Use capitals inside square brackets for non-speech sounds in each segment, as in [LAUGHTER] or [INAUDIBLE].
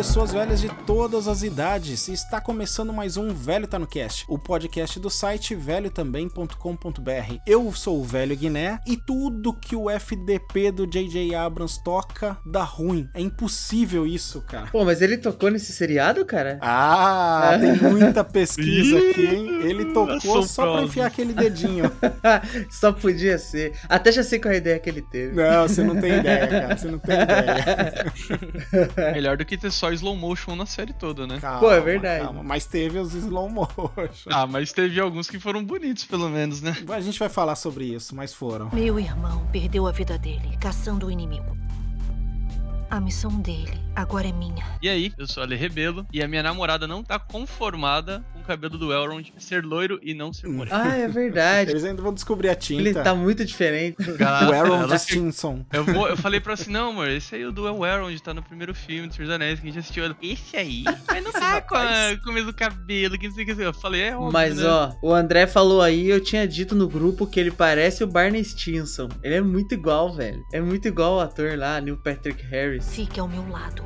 pessoas velhas de todas as idades. Está começando mais um Velho Tá no Cast, o podcast do site velhotambém.com.br. Eu sou o Velho Guiné e tudo que o FDP do JJ Abrams toca dá ruim. É impossível isso, cara. Pô, mas ele tocou nesse seriado, cara? Ah, [LAUGHS] tem muita pesquisa aqui, hein? Ele tocou só pra enfiar aquele dedinho. [LAUGHS] só podia ser. Até já sei qual é a ideia que ele teve. Não, você não tem ideia, cara. Você não tem [LAUGHS] ideia. Melhor do que ter só slow motion na série toda, né? Calma, Pô, é verdade. Calma. Mas teve os slow motion. Ah, mas teve alguns que foram bonitos, pelo menos, né? A gente vai falar sobre isso, mas foram. Meu irmão perdeu a vida dele caçando o inimigo. A missão dele agora é minha. E aí, eu sou Ale Rebelo e a minha namorada não tá conformada com o cabelo do Elrond ser loiro e não ser moreno. Ah, é verdade. Eles ainda vão descobrir a tinta. Ele tá muito diferente. O Elrond Stinson. Eu, vou, eu falei pra ela assim, não, amor, esse aí é o do Elrond, tá no primeiro filme do Senhor dos Anéis que a gente assistiu. Ela, esse aí? Mas não tá com, a- com o mesmo cabelo, que não sei o que. Eu falei, é óbvio, Mas né? ó, o André falou aí, eu tinha dito no grupo que ele parece o Barney Stinson. Ele é muito igual, velho. É muito igual o ator lá, Neil Patrick Harris. Fique ao meu lado.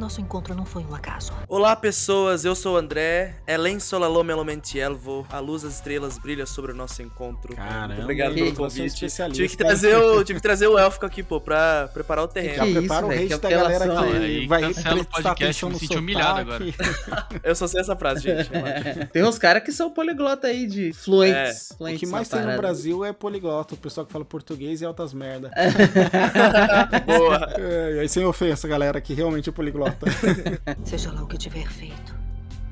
Nosso encontro não foi um acaso. Olá pessoas, eu sou o André. Elen solalom elomentielvo. A luz das estrelas brilha sobre o nosso encontro. Caramba, Muito obrigado que pelo é um convite. especialista, Tive que trazer o, tive que trazer o élfico aqui, pô, pra preparar o Já terreno. Que isso, prepara o que da galera que? Aí vai cancela o podcast, atenção me senti humilhado sotaque. [LAUGHS] Eu só sei essa frase, gente. [LAUGHS] Tem uns caras que são poliglota aí, de fluentes. O fluentes que mais tem no. Brasil é poliglota, o pessoal que fala português e altas merda. [LAUGHS] Boa. É, aí sem ofensa, galera, que realmente é poliglota. [LAUGHS] Seja lá o que tiver feito,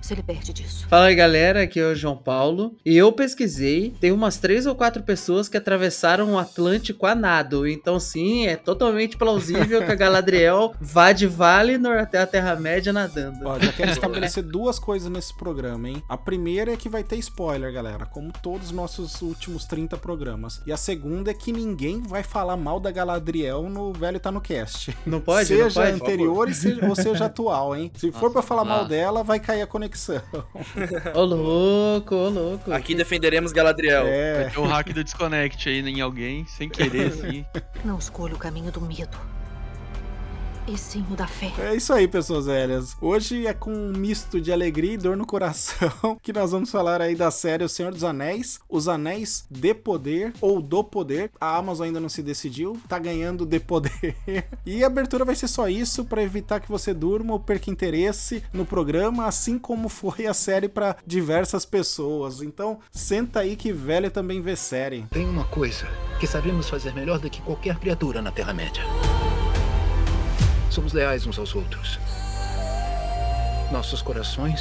se liberte disso. Fala aí galera, aqui é o João Paulo e eu pesquisei, tem umas três ou quatro pessoas que atravessaram o Atlântico a nado, então sim, é totalmente plausível que a Galadriel vá de Valinor até a Terra-média nadando. Ó, já quero [LAUGHS] estabelecer duas coisas nesse programa, hein? A primeira é que vai ter spoiler, galera, como todos os nossos últimos 30 programas. E a segunda é que ninguém vai falar mal da Galadriel no Velho Tá no Cast. Não pode? seja não pode? anterior e seja, ou seja [LAUGHS] atual, hein? Se for Nossa, pra falar mal lá. dela, vai cair a conexão. Ô louco, ô louco. Aqui defenderemos Galadriel. É. O hack do desconnect aí em alguém, sem querer, assim. Não escolha o caminho do medo. E sim o da fé. É isso aí, pessoas velhas. Hoje é com um misto de alegria e dor no coração [LAUGHS] que nós vamos falar aí da série O Senhor dos Anéis, Os Anéis de Poder ou do Poder. A Amazon ainda não se decidiu, tá ganhando de poder. [LAUGHS] E a abertura vai ser só isso para evitar que você durma ou perca interesse no programa, assim como foi a série para diversas pessoas. Então, senta aí que velho também vê série. Tem uma coisa que sabemos fazer melhor do que qualquer criatura na Terra-média. Somos leais uns aos outros. Nossos corações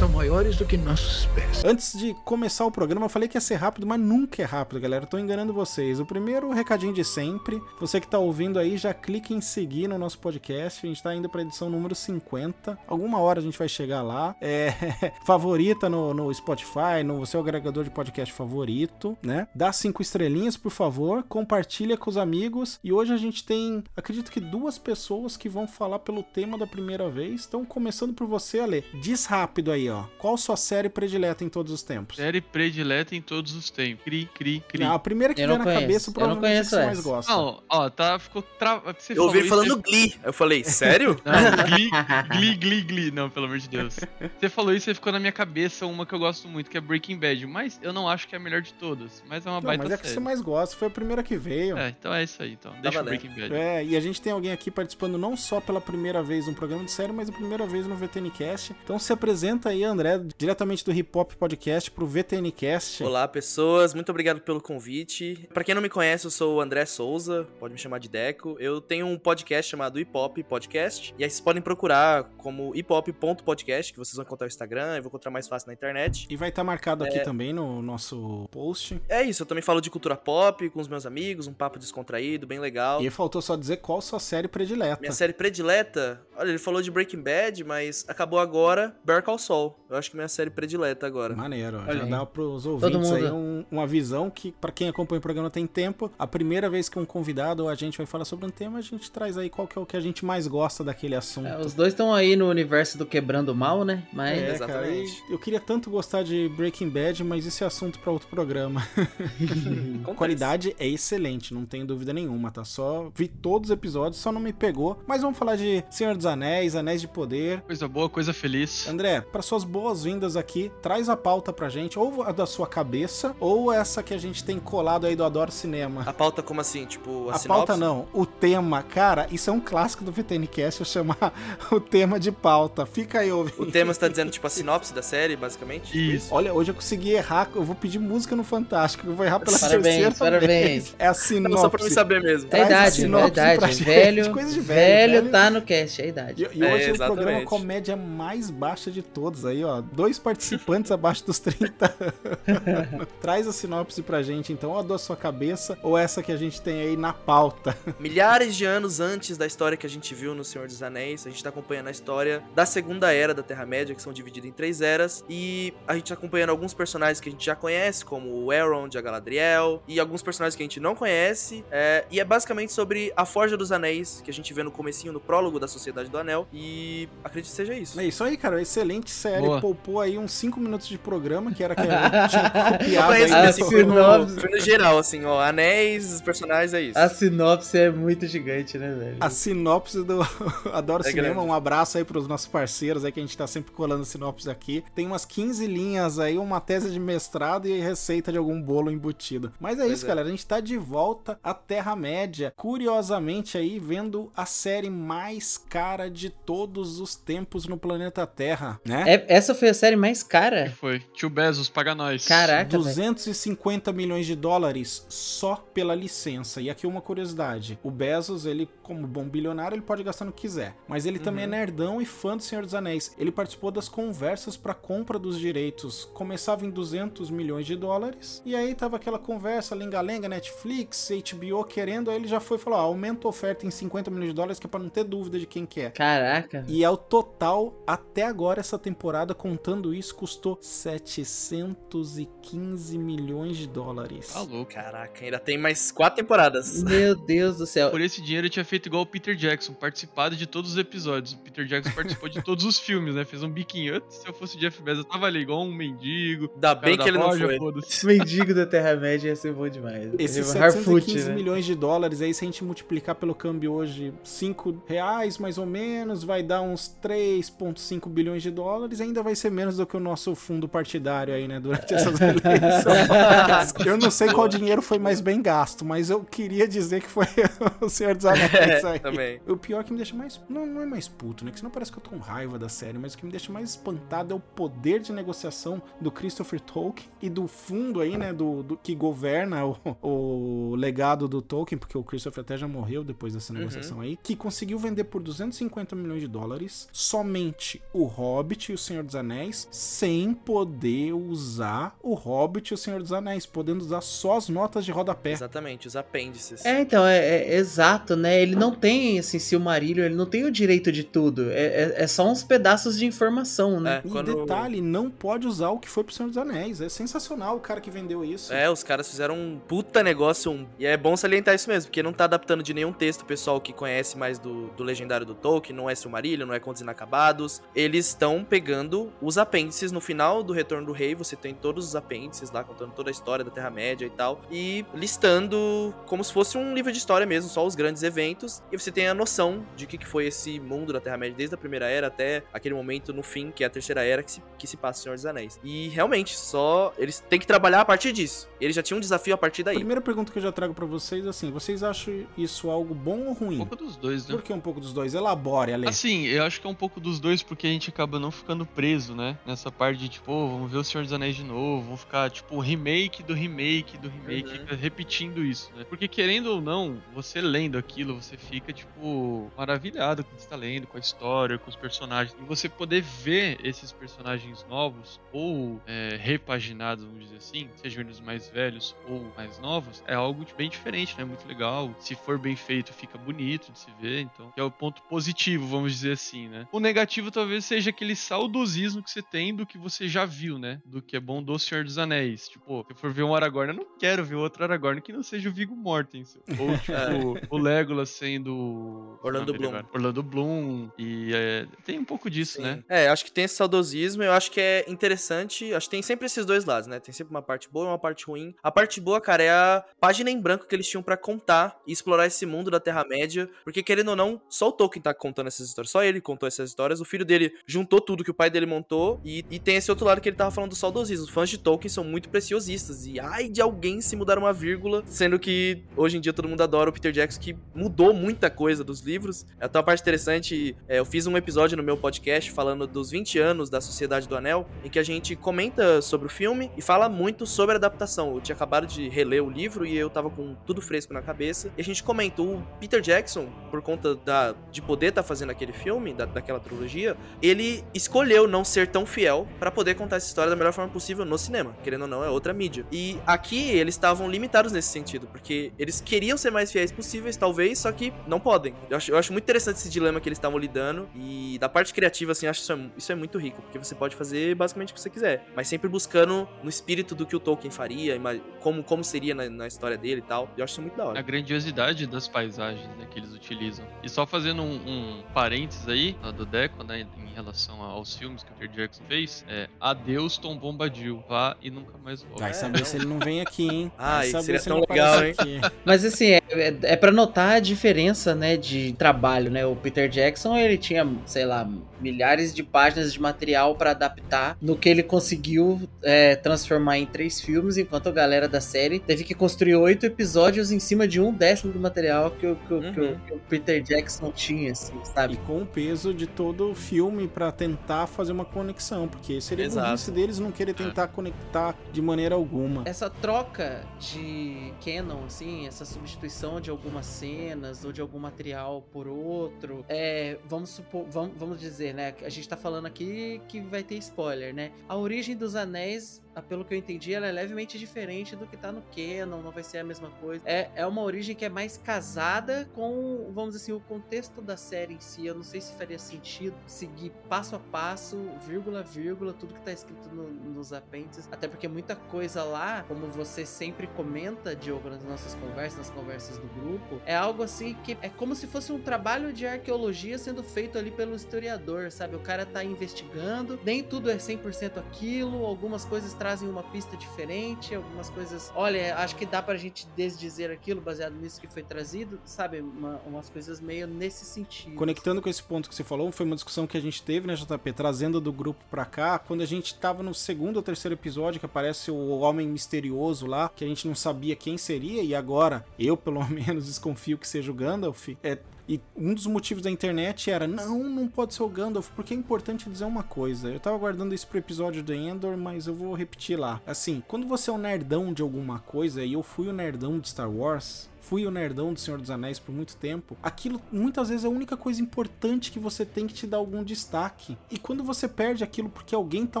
são maiores do que nossos pés. Antes de começar o programa, eu falei que ia ser rápido, mas nunca é rápido, galera. Eu tô enganando vocês. O primeiro recadinho de sempre. Você que tá ouvindo aí, já clique em seguir no nosso podcast. A gente tá indo pra edição número 50. Alguma hora a gente vai chegar lá. É, [LAUGHS] favorita no, no Spotify, no seu agregador de podcast favorito, né? Dá cinco estrelinhas, por favor. Compartilha com os amigos. E hoje a gente tem, acredito que duas pessoas que vão falar pelo tema da primeira vez. Então, começando por você, Ale. Diz rápido aí, ó. Qual sua série predileta em todos os tempos? Série predileta em todos os tempos. Cri, cri, cri. Ah, a primeira que Eu vier não na conheço. cabeça, Eu não provavelmente é que conheço você mais essa. gosta. Não, ó, tá, ficou tra... Você Eu ouvi falando isso, Glee. Eu falei, sério? [LAUGHS] Não, Glee, Glee, Glee, Glee. Não, pelo amor de Deus. Você falou isso e ficou na minha cabeça uma que eu gosto muito, que é Breaking Bad. Mas eu não acho que é a melhor de todas. Mas é uma Não, baita mas é que você série. mais gosta, foi a primeira que veio. É, então é isso aí, então. Deixa o valendo. Breaking Bad. É, e a gente tem alguém aqui participando não só pela primeira vez no programa de série, mas a primeira vez no VTNcast. Então se apresenta aí, André, diretamente do Hip Hop Podcast pro VTNcast. Olá, pessoas. Muito obrigado pelo convite. Pra quem não me conhece, eu sou o André Souza, pode me chamar de Deco. Eu tenho um podcast chamado Hip Hop Podcast. E aí vocês podem procurar como hiphop.podcast, que vocês vão encontrar no Instagram, eu vou encontrar mais fácil na internet. E vai estar marcado aqui É. também no nosso post. É isso, eu também falo de cultura pop com os meus amigos, um papo descontraído, bem legal. E faltou só dizer qual sua série predileta. Minha série predileta, olha, ele falou de Breaking Bad, mas acabou agora Better Call Saul. Fall. Eu acho que é minha série predileta agora. Maneiro. Olha já aí. dá pros ouvintes aí um- uma visão que, pra quem acompanha o programa tem tempo, a primeira vez que um convidado ou a gente vai falar sobre um tema, a gente traz aí qual que é o que a gente mais gosta daquele assunto. É, os dois estão aí no universo do Quebrando Mal, né? Mas É, cara, Exatamente. e eu queria tanto gostar de Breaking Bad, mas isso é assunto pra outro programa. [LAUGHS] [LAUGHS] Qualidade é excelente, não tenho dúvida nenhuma, tá? Só vi todos os episódios, só não me pegou. Mas vamos falar de Senhor dos Anéis, Anéis de Poder. Coisa boa, coisa feliz. André, para suas boas-vindas aqui, traz a pauta pra gente, ou a da sua cabeça, ou essa que a gente tem colado aí do Adoro Cinema. A pauta como assim? Tipo, a, A sinopse? pauta não, o tema, cara, isso é um clássico do VTNcast, eu chamar [LAUGHS] o tema de pauta. Fica aí ouvindo. O tema você tá dizendo, tipo, a sinopse da série, basicamente? Tipo Isso. Olha, hoje eu consegui errar, eu vou pedir música no Fantástico, eu vou errar pela Parabéns, terceira parabéns. vez. É a Não, sinopse. só pra me saber mesmo. é Traz a idade, é idade. Velho, coisa de velho, velho, velho. tá no cast, é idade. E, e É, hoje o programa comédia mais baixa de todos aí, ó. Dois participantes abaixo dos 30 anos. [LAUGHS] Traz a sinopse pra gente, então, ou a da sua cabeça, ou essa que a gente tem aí na pauta. [LAUGHS] Milhares de anos antes da história que a gente viu no Senhor dos Anéis, a gente tá acompanhando a história da segunda era da Terra-média, que são divididas em três eras, e a gente tá acompanhando alguns personagens que a gente já conhece, como o Elrond, a Galadriel, e alguns personagens que a gente não conhece, é, e é basicamente sobre a Forja dos Anéis, que a gente vê no comecinho, no prólogo da Sociedade do Anel, e acredito que seja isso. É isso aí, cara. Excelente série. Boa. Poupou aí uns 5 minutos de programa, que era que a tinha [LAUGHS] copiado aí. foi no, sinopse. no geral, assim, ó, anéis, os personagens, é isso. A sinopse é muito gigante, né, velho? A sinopse do [LAUGHS] Adoro É Cinema, grande. um abraço aí pros nossos parceiros aí que a gente tá sempre colando sinopse aqui. Tem umas 15 linhas aí, uma tese de mestrado e receita de algum bolo embutido. Mas é Pois isso, é. galera. A gente tá de volta à Terra-média. Curiosamente aí, vendo a série mais cara de todos os tempos no planeta Terra, né? É- essa foi a série mais Que cara? foi? Tio Bezos, paga nós. Caraca, velho. 250 milhões de dólares só pela licença. E aqui uma curiosidade: o Bezos, ele, como bom bilionário, ele pode gastar no que quiser. Mas ele também é nerdão e fã do Senhor dos Anéis. Ele participou das conversas para compra dos direitos. Começava em 200 milhões de dólares. E aí tava aquela conversa, lenga-lenga, Netflix, HBO querendo. Aí ele já foi e falou: ó, aumenta a oferta em 50 milhões de dólares, que é pra não ter dúvida de quem quer. Caraca. E é o total, até agora, essa temporada, contando isso, custou 715 milhões de dólares. Tá louco. Caraca, ainda tem mais quatro temporadas. Meu Deus do céu. Por esse dinheiro eu tinha feito igual o Peter Jackson, participado de todos os episódios. O Peter Jackson participou de [LAUGHS] todos os filmes, né? Fez um biquinho. Se eu fosse o Jeff Bezos, eu tava ali igual um mendigo. Ainda bem da que ele não loja, foi. foda-se. Mendigo da Terra-média ia ser bom demais. Esses Harfoot, 715 né? milhões de dólares, aí se a gente multiplicar pelo câmbio hoje 5 reais mais ou menos, vai dar uns 3,5 bilhões de dólares, ainda vai ser menos do que o nosso fundo partidário aí, né, durante essas [LAUGHS] eleições. eu não sei qual dinheiro foi mais bem gasto, mas eu queria dizer que foi [LAUGHS] o Senhor dos Anéis aí. Também. O pior que me deixa mais. Não, não é mais puto, né? Que senão parece que eu tô com raiva da série, mas o que me deixa mais espantado é o poder de negociação do Christopher Tolkien e do fundo aí, né? Do, do- que governa o, o legado do Tolkien, porque o Christopher até já morreu depois dessa negociação aí, que conseguiu vender por 250 milhões de dólares somente o Hobbit e o Senhor dos Anéis, sem poder usar o Hobbit e o Senhor dos Anéis, podendo usar só as notas de rodapé. Exatamente, os apêndices. É, então, é, é exato, né? Ele não tem, assim, Silmarillion, ele não tem o direito de tudo. É, é, é só uns pedaços de informação, né? É, E quando- detalhe, não pode usar o que foi pro Senhor dos Anéis. É sensacional o cara que vendeu isso. É, os caras fizeram um puta negócio, um... e é bom salientar isso mesmo, porque não tá adaptando de nenhum texto, o pessoal que conhece mais do, do legendário do Tolkien, não é Silmarillion, não é Contos Inacabados, eles estão pegando os apêndices no final do Retorno do Rei, você tem todos os apêndices lá, contando toda a história da Terra-média e tal, e listando como se fosse um livro de história mesmo, só os grandes eventos, e você tem a noção de o que que foi esse mundo da Terra-média, desde a Primeira Era até aquele momento no fim, que é a Terceira Era, que se, que se passa o Senhor dos Anéis. E realmente, só eles têm que trabalhar a partir disso. Eles já tinham um desafio a partir A daí. primeira pergunta que eu já trago pra vocês é assim: vocês acham isso algo bom ou Um ruim? pouco dos dois, né? Por que um pouco dos dois? Elabore, Ale. Assim, eu acho que é um pouco dos dois, porque a gente acaba não ficando preso, né? Nessa parte de, tipo, "Pô, vamos ver o Senhor dos Anéis de novo, vamos ficar, tipo, remake do remake do remake, Uhum. repetindo isso, né? Porque querendo ou não, você lendo aquilo, você fica, tipo, maravilhado com o que você tá lendo, com a história, com os personagens. E você poder ver esses personagens novos, ou é, repaginados, vamos dizer assim, sejam eles mais velhos ou mais novos, é algo bem diferente, né? Muito legal. Se for bem feito, fica bonito de se ver, então. Que é o ponto positivo, vamos dizer assim, né? O negativo talvez seja aquele saudosismo que você tem do que você já viu, né? Do que é bom do Senhor dos Anéis. Tipo, se eu for ver um Aragorn, eu não quero ver outro Aragorn que não seja o Viggo Mortensen. Ou, [LAUGHS] tipo, o Legolas sendo... Orlando Bloom. agora. Orlando Bloom. E é, tem um pouco disso, Sim. né? É, acho que tem esse saudosismo, eu acho que é interessante. Acho que tem sempre esses dois lados, né? Tem sempre uma parte boa e uma parte ruim. A parte boa, cara, é a página em branco que eles tinham pra contar e explorar esse mundo da Terra-média. Porque, querendo ou não, só o Tolkien tá contando essas histórias. Só ele contou essas histórias. O filho dele juntou tudo que o pai dele montou. E, e tem esse outro lado que ele tava falando do saudosismo. Os fãs de Tolkien são muito preciosistas. E ai de alguém se mudar uma vírgula. Sendo que hoje em dia todo mundo adora o Peter Jackson, que mudou muita coisa dos livros. Até uma parte interessante, é, eu fiz um episódio no meu podcast falando dos 20 anos da Sociedade do Anel, em que a gente comenta sobre o filme e fala muito sobre a adaptação. Eu tinha acabado de reler o livro e eu tava com tudo fresco na cabeça. E a gente comentou, o Peter Jackson, por conta da, de poder estar fazendo aquele filme, da, daquela trilogia, ele escolheu não ser tão fiel pra poder contar essa história da melhor forma possível no cinema. Querendo ou não, é outra mídia. E aqui eles estavam limitados nesse sentido, porque eles queriam ser mais fiéis possíveis, talvez, só que não podem. Eu acho, eu acho muito interessante esse dilema que eles estavam lidando. E da parte criativa, assim, eu acho isso é, isso é muito rico, porque você pode fazer basicamente o que você quiser, mas sempre buscando no espírito do que o Tolkien faria, como, como seria na, na história dele e tal. Eu acho isso muito da A hora. grandiosidade das paisagens né, que eles utilizam. E só fazendo um, um parênteses aí, do Deco, né, em relação aos filmes que o Peter Jackson fez, é Adeus Tom Bombadil, vá e nunca mais volte. Vai saber se ele não vem aqui, hein? [LAUGHS] Ah, isso seria se tão legal, aparece aqui. Mas assim, é, é, é pra notar a diferença, né, de trabalho, né? O Peter Jackson, ele tinha, sei lá, milhares de páginas de material pra adaptar no que ele conseguiu é, transformar em três filmes, enquanto a galera da série teve que construir oito episódios em cima de um décimo do material que, o- que o- que o- Uhum. que o Peter Jackson tinha, assim, E sabe? com o peso de todo o filme pra tentar fazer uma conexão, porque seria Exato. burrice deles não querer tentar conectar de maneira alguma. Essa troca de canon, assim, essa substituição de algumas cenas ou de algum material por outro, é, vamos supor, vamos, vamos dizer, né, a gente tá falando aqui que vai ter spoiler, né? A origem dos anéis, pelo que eu entendi, ela é levemente diferente do que tá no canon, não vai ser a mesma coisa. É, é uma origem que é mais casada com, vamos dizer assim, o contexto da série em si. Eu não sei se faria sentido seguir passo a passo, vírgula vírgula, tudo que tá escrito no- nos apêndices, até porque muita coisa lá, como você sempre comenta, Diogo, nas nossas conversas, nas conversas do grupo, é algo assim que é como se fosse um trabalho de arqueologia sendo feito ali pelo historiador, sabe? O cara tá investigando, nem tudo é 100% aquilo, algumas coisas trazem uma pista diferente, algumas coisas, olha, acho que dá pra gente desdizer aquilo baseado nisso que foi trazido, sabe? Uma- umas coisas meio nesse sentido. Conectando com esse ponto que você falou, foi uma discussão que a gente teve, né, JP, trazendo do grupo pra cá, quando a gente tava no segundo ou terceiro episódio, que aparece o homem misterioso lá, que a gente não sabia quem seria, e agora eu, pelo [LAUGHS] menos, desconfio que seja o Gandalf. É, e um dos motivos da internet era, não, não pode ser o Gandalf, porque é importante dizer uma coisa. Eu tava guardando isso pro episódio do Endor, mas eu vou repetir lá. Assim, quando você é um nerdão de alguma coisa, e eu fui o nerdão de Star Wars, fui o nerdão do Senhor dos Anéis por muito tempo, aquilo muitas vezes é a única coisa importante que você tem que te dar algum destaque. E quando você perde aquilo porque alguém tá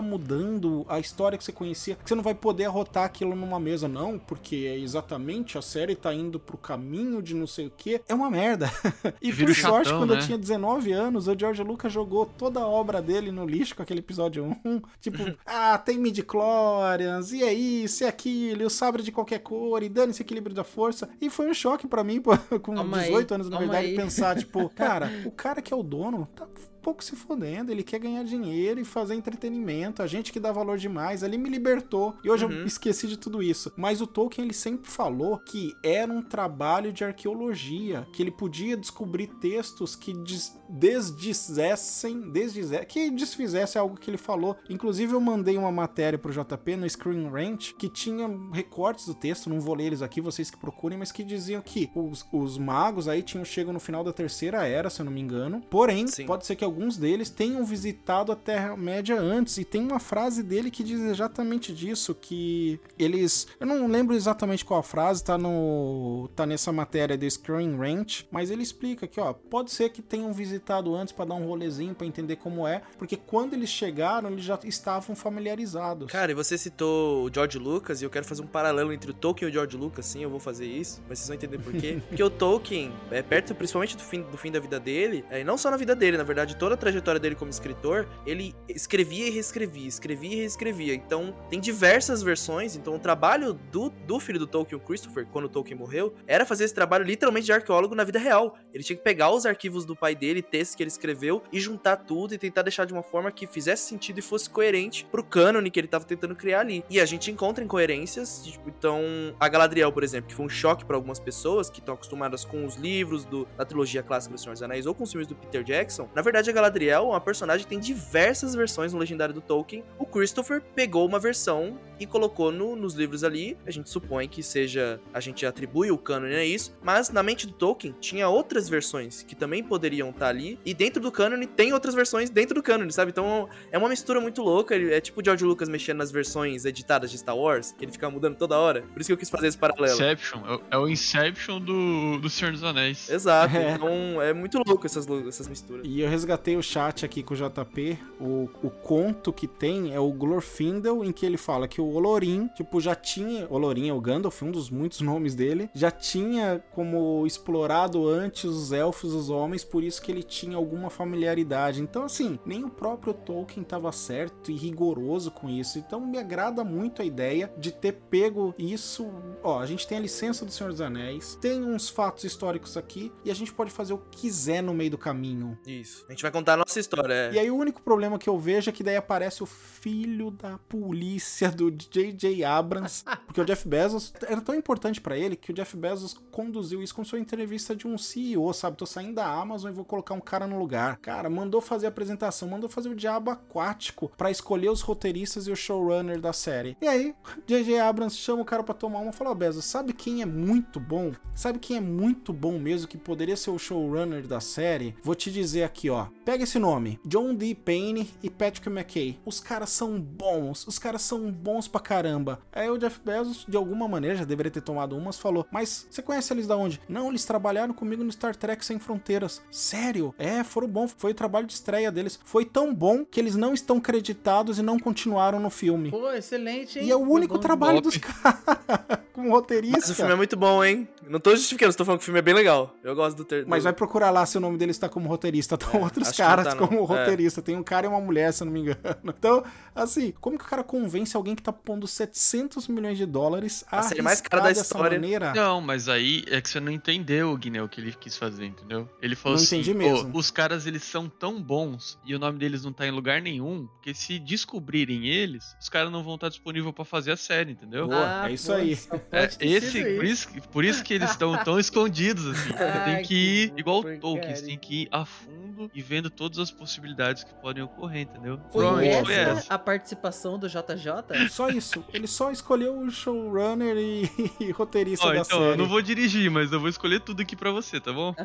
mudando a história que você conhecia, você não vai poder arrotar aquilo numa mesa, não, porque é exatamente a série tá indo pro caminho de não sei o que. É uma merda. [LAUGHS] e Vira por o sorte, chatão, quando eu né? tinha 19 anos, o George Lucas jogou toda a obra dele no lixo com aquele episódio 1. [LAUGHS] Tipo, ah, tem midi-chlorians, e é isso, e aquilo, e o sabre de qualquer cor, e dane-se equilíbrio da força. E foi um choque pra mim, pô, [LAUGHS] com aí, 18 anos, na calma verdade, aí. pensar, tipo, [LAUGHS] cara, o cara que é o dono tá pouco se fodendo, ele quer ganhar dinheiro e fazer entretenimento, a gente que dá valor demais, ali me libertou. E hoje Uhum. eu esqueci de tudo isso. Mas o Tolkien, ele sempre falou que era um trabalho de arqueologia, que ele podia descobrir textos que des desdizessem, desdize que desfizesse algo que ele falou. Inclusive eu mandei uma matéria pro JP no Screen Rant que tinha recortes do texto, não vou ler eles aqui, vocês que procurem, mas que diziam que os, os magos aí tinham chego no final da terceira era, se eu não me engano. Porém, Sim. pode ser que alguns deles tenham visitado a Terra-média antes. E tem uma frase dele que diz exatamente disso: que eles. Eu não lembro exatamente qual a frase, tá no. tá nessa matéria do Screen Ranch, mas ele explica que, ó, pode ser que tenham visitado antes pra dar um rolezinho pra entender como é, porque quando eles chegaram, eles já estavam familiarizados. Cara, e você citou o George Lucas, e eu quero fazer um paralelo entre o Tolkien e o George Lucas, sim, eu vou fazer isso, mas vocês vão entender por quê. [LAUGHS] Porque o Tolkien, é, perto principalmente do fim, do fim da vida dele, é, e não só na vida dele, na verdade, toda a trajetória dele como escritor, ele escrevia e reescrevia, escrevia e reescrevia. Então, tem diversas versões. Então, o trabalho do, do filho do Tolkien, o Christopher, quando o Tolkien morreu, era fazer esse trabalho literalmente de arqueólogo na vida real. Ele tinha que pegar os arquivos do pai dele, textos que ele escreveu, e juntar tudo e tentar deixar de uma forma que fizesse sentido e fosse coerente pro cânone que ele tava tentando criar ali. E a gente encontra incoerências, tipo, então, a Galadriel, por exemplo, que foi um choque para algumas pessoas que estão acostumadas com os livros do, da trilogia clássica do Senhor dos Anéis ou com os filmes do Peter Jackson. Na verdade, a Galadriel é uma personagem que tem diversas versões no legendário do Tolkien. O Christopher pegou uma versão e colocou no, nos livros ali. A gente supõe que seja. A gente atribui o cânone a isso. Mas na mente do Tolkien tinha outras versões que também poderiam estar ali. E dentro do cânone tem outras versões dentro do cânone, sabe? Então é uma mistura muito louca. É tipo o George Lucas mexendo nas versões editadas de Star Wars, que ele fica mudando toda hora. Por isso que eu quis fazer esse paralelo. Inception. É o- É Inception do, do Senhor dos Anéis. Exato. [LAUGHS] É. Então é muito louco essas, essas misturas. E eu resgatei o chat aqui com o JP. O, o conto que tem é o Glorfindel, em que ele fala que o Olorim, tipo, já tinha. Olorim é o Gandalf, um dos muitos [LAUGHS] nomes dele. Já tinha como explorado antes os elfos, os homens, por isso que ele tinha alguma familiaridade. Então, assim, nem o próprio Tolkien estava certo e rigoroso com isso. Então, me agrada muito a ideia de ter pego isso. Ó, a gente tem a licença do Senhor dos Anéis, tem uns fatos históricos aqui e a gente pode fazer o que quiser no meio do caminho. Isso. A gente vai contar a nossa história. é. E aí o único problema que eu vejo é que daí aparece o filho da polícia do J.J. Abrams, [LAUGHS] porque o Jeff Bezos era tão importante pra ele que o Jeff Bezos conduziu isso como sua entrevista de um CEO, sabe? Tô saindo da Amazon e vou colocar um cara no lugar. Cara, mandou fazer a apresentação, mandou fazer o diabo aquático pra escolher os roteiristas e o showrunner da série. E aí, [LAUGHS] J.J. Abrams chama o cara pra tomar uma e fala: Ó, Bezos, sabe quem é muito bom? Sabe quem é muito bom mesmo, que poderia ser o showrunner da série? Vou te dizer aqui, ó. Pega esse nome: John D. Payne e Patrick McKay. Os caras são bons, os caras são bons pra caramba. Aí o Jeff Bezos, de alguma maneira, já deveria ter tomado umas, falou: Mas você conhece eles da onde? Não, eles trabalharam comigo no Star Trek Sem Fronteiras. Sério? É, foram bons. Foi o trabalho de estreia deles. Foi tão bom que eles não estão creditados e não continuaram no filme. Pô, excelente, hein? E é o único bom. trabalho Top. dos caras [LAUGHS] como roteirista. Mas o filme é muito bom, hein? Não tô justificando, tô falando que o filme é bem legal. Eu gosto do ter. Mas vai procurar lá se o nome dele está como roteirista. Estão É, outros caras tá, não. como É. roteirista. Tem um cara e uma mulher, se eu não me engano. [LAUGHS] Então, assim, como que o cara convence alguém que tá pondo 700 milhões de dólares a, A série mais cara da história. maneira? Não, mas aí é que você não entendeu, Guiné, o que ele quis fazer, entendeu? Ele falou Não assim, entendi "Pô, mesmo." os caras eles são tão bons e o nome deles não tá em lugar nenhum, porque se descobrirem eles, os caras não vão estar disponíveis pra fazer a série, entendeu? Boa, é isso aí. Ah, só É, pode ter esse, sido por isso, que- por isso que eles estão [LAUGHS] tão escondidos, assim. Você tem que ir, igual o. Tolkien, você tem que ir a fundo e vendo todas as possibilidades que podem ocorrer, entendeu? Foi Provavelmente foi essa essa. a participação do JJ? Só isso. Ele só escolheu o showrunner e, [LAUGHS] e roteirista Ó, da então, série. eu não vou dirigir, mas eu vou escolher tudo aqui pra você, tá bom? [LAUGHS]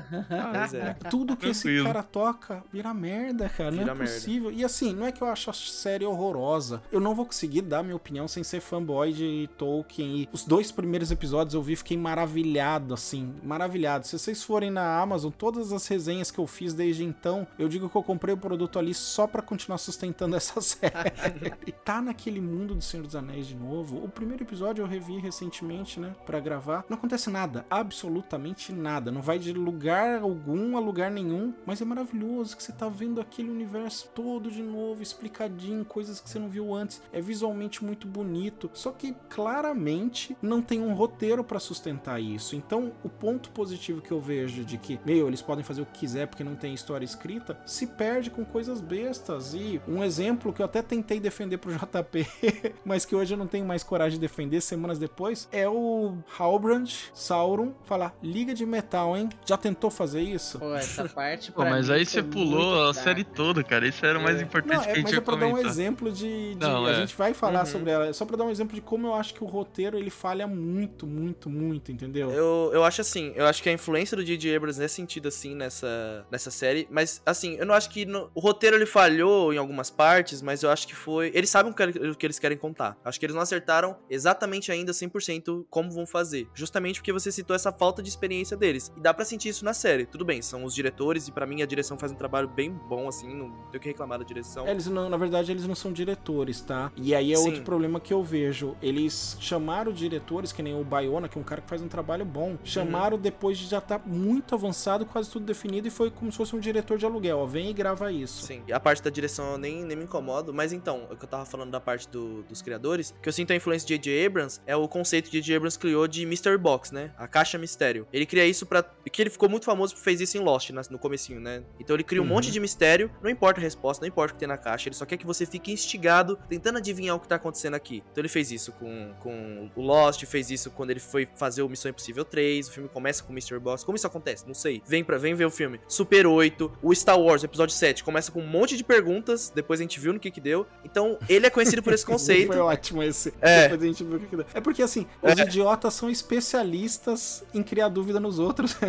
Pois é. Tudo que esse Tranquilo. cara toca vira merda, cara. não Vira é merda. possível. E assim, não é que eu acho a série horrorosa. Eu não vou conseguir dar minha opinião sem ser fanboy de Tolkien. E os dois primeiros episódios eu vi e fiquei maravilhado, assim. Maravilhado. Se vocês forem na Amazon, todas as resenhas que eu fiz desde então, eu digo que eu comprei o produto ali só pra continuar sustentando [LAUGHS] essa série. tá naquele mundo do Senhor dos Anéis de novo. O primeiro episódio eu revi recentemente, né? Pra gravar. Não acontece nada. Absolutamente nada. Não vai de lugar algum a lugar nenhum. Mas é maravilhoso que você tá vendo aquele universo todo de novo, explicadinho, coisas que você não viu antes. É visualmente muito bonito. Só que claramente não tem um roteiro pra sustentar isso. Então, o ponto positivo que eu vejo de que, meu, eles podem fazer o que quiser porque não tem história escrita, se perde com coisas bestas. E um exemplo que eu até tentei defender pro [LAUGHS] JP, mas que hoje eu não tenho mais coragem de defender semanas depois, é o Halbrand Sauron falar: Liga de Metal, hein? Já tentou fazer isso? Pô, essa [LAUGHS] parte Pô, mas aí você pulou a série toda, cara. Isso era o mais É. importante Não, que a é, gente mas é pra dar um comentar. exemplo de. de- Não, a é. gente vai falar Uhum. sobre ela. Só pra dar um exemplo de como eu acho que o roteiro ele falha muito, muito, muito, entendeu? Eu, eu acho assim, eu acho que a influência do J.J. Abrams é sentida assim nessa, nessa série, mas assim, eu não acho que no- o roteiro ele falhou em algumas partes, mas eu acho que foi. Eles sabem o que, eles querem contar. Acho que eles não acertaram exatamente ainda 100% como vão fazer. Justamente porque você citou essa falta de experiência deles. E dá pra sentir isso na série. Tudo bem, são os diretores, e pra mim a direção faz um trabalho bem bom, assim, não tenho o que reclamar da direção. Eles não, na verdade, eles não são diretores, tá? E aí é Sim. outro problema que eu vejo. Eles chamaram diretores que nem o Bayona, que é um cara que faz um trabalho bom, chamaram depois de já estar muito avançado, quase tudo definido, e foi como se fosse um diretor de aluguel. Ó, vem e grava isso. Sim, e a parte da direção eu nem, nem me incomodo, mas então, o que eu tava falando da parte do- dos criadores, que eu sinto a influência de J.J. Abrams, é o conceito que J.J. Abrams criou de Mystery Box, né? A caixa mistério. Ele cria isso pra... que ele ficou muito famoso porque fez isso em Lost, no comecinho, né? Então ele cria um Uhum. monte de mistério, não importa a resposta, não importa o que tem na caixa, ele só quer que você fique instigado, tentando adivinhar o que tá acontecendo aqui. Então ele fez isso com, com o Lost, fez isso quando ele foi fazer o Missão Impossível 3, o filme começa com o Mystery Box. Como isso acontece? Não sei. Vem, pra, vem ver o filme. Super 8, o Star Wars, episódio 7, começa com um monte de perguntas, depois a gente viu no que que deu. Então, ele é conhecido por esse [LAUGHS] conceito. Foi ótimo esse. É. Depois a gente viu o que que deu. É porque assim, os idiotas são especialistas em criar dúvida nos outros. [LAUGHS]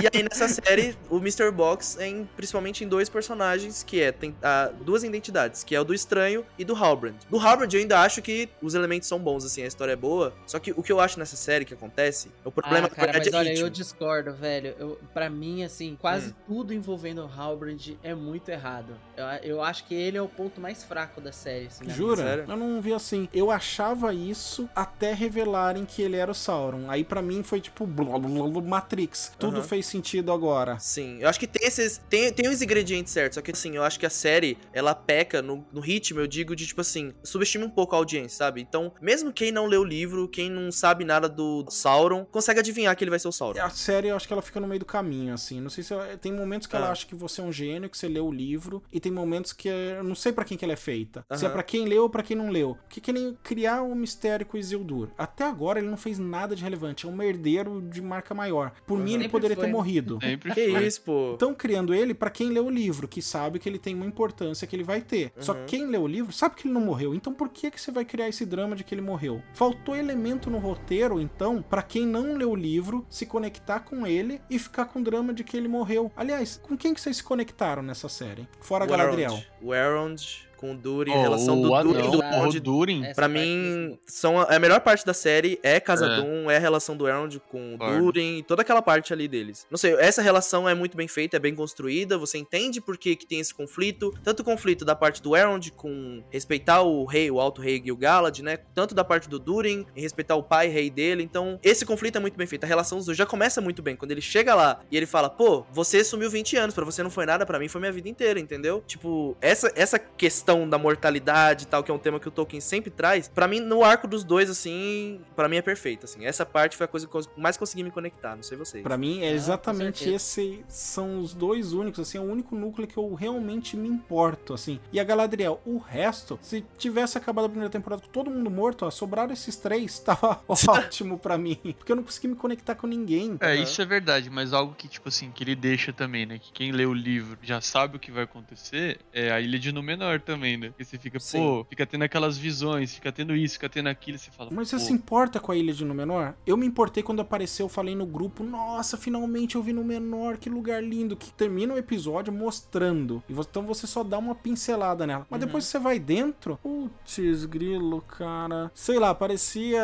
E aí, nessa série, o Mr. Box é em- principalmente em dois personagens, que é tem ah, duas identidades, que é o do Estranho e do Halbrand. Do Halbrand eu ainda acho que os elementos são bons, assim, a história é boa. Só que o que eu acho nessa série que acontece, o problema ah, cara, verdade mas olha, é ritmo. eu discordo, velho. Eu, pra mim, assim, quase Hum. tudo envolvendo o Halbrand é muito errado. Eu, eu acho que ele é o ponto mais fraco da série, assim, Jura? Sério? Eu não vi assim. Eu achava isso até revelarem que ele era o Sauron. Aí pra mim foi tipo blá, blá, blá, Matrix. Tudo fez sentido agora. Sim, eu acho que tem esses. Tem, tem os ingredientes certos, só que assim, eu acho que a série, ela peca no, no ritmo, eu digo, de tipo assim, subestima um pouco a audiência, sabe? Então, mesmo quem não lê o livro, quem não sabe nada do Sauron, consegue adivinhar que ele vai ser o Sauron. A série, eu acho que ela fica no meio do caminho, assim. Não sei se. Tem momentos que ela Ah. acha que você é um gênio, que você leu o livro, e tem momentos que eu não sei pra quem que ela é feita. Se é pra quem leu ou pra quem não leu. Porque que nem criar um mistério com o Isildur. Até agora ele não fez nada de relevante. É um merdeiro de marca maior. Por mim, ele Sempre poderia foi, ter morrido. Sempre Que foi. isso, pô. Estão criando ele pra quem leu o livro, que sabe que ele tem uma importância que ele vai ter. Só que Uhum. quem leu o livro sabe que ele não morreu. Então por que que você vai criar esse drama de que ele morreu? Faltou elemento no roteiro, então, pra quem não leu o livro se conectar com ele e ficar com drama de que ele morreu. Aliás, com quem que vocês se conectaram nessa série? Fora O Galadriel. Elrond. O Elrond com o Durin, Oh, a relação do Durin e do Elrond. Durin. Pra mim, são a, a melhor parte da série é Casa É. Doom, é a relação do Elrond com o. Durin e toda aquela parte ali deles. Não sei, essa relação é muito bem feita, é bem construída, você entende por que, que tem esse conflito, tanto o conflito da parte do Elrond com respeitar o rei, o alto rei Gil-galad, né, tanto da parte do Durin em respeitar o pai rei dele, então esse conflito é muito bem feito, a relação dos dois já começa muito bem, quando ele chega lá e ele fala, pô, você sumiu 20 anos, pra você não foi nada, pra mim foi minha vida inteira, entendeu? Tipo, essa, essa questão da mortalidade e tal, que é um tema que o Tolkien sempre traz, pra mim, no arco dos dois, assim, pra mim é perfeito, assim. Essa parte foi a coisa que eu mais consegui me conectar, não sei vocês. Pra mim, é Ah, exatamente certeza. esse. São os dois únicos, assim, é o único núcleo que eu realmente me importo, assim. E a Galadriel, o resto, se tivesse acabado a primeira temporada com todo mundo morto, ó, sobraram esses três, [LAUGHS] tava ótimo pra mim. Porque eu não consegui me conectar com ninguém. É, Aham. isso é verdade, mas algo que, tipo assim, que ele deixa também, né? Que quem lê o livro já sabe o que vai acontecer, é a Ilha de Númenor também, né? Porque você fica, Sim. pô, fica tendo aquelas visões, fica tendo isso, fica tendo aquilo, você fala, Mas pô, você se importa com a Ilha de Númenor? Eu me importei quando apareceu, eu falei no grupo, nossa, finalmente eu vi Númenor, que lugar lindo, que termina o episódio mostrando. Então você só dá uma pincelada nela. Mas depois que você vai dentro, putz, grilo, cara. Sei lá, parecia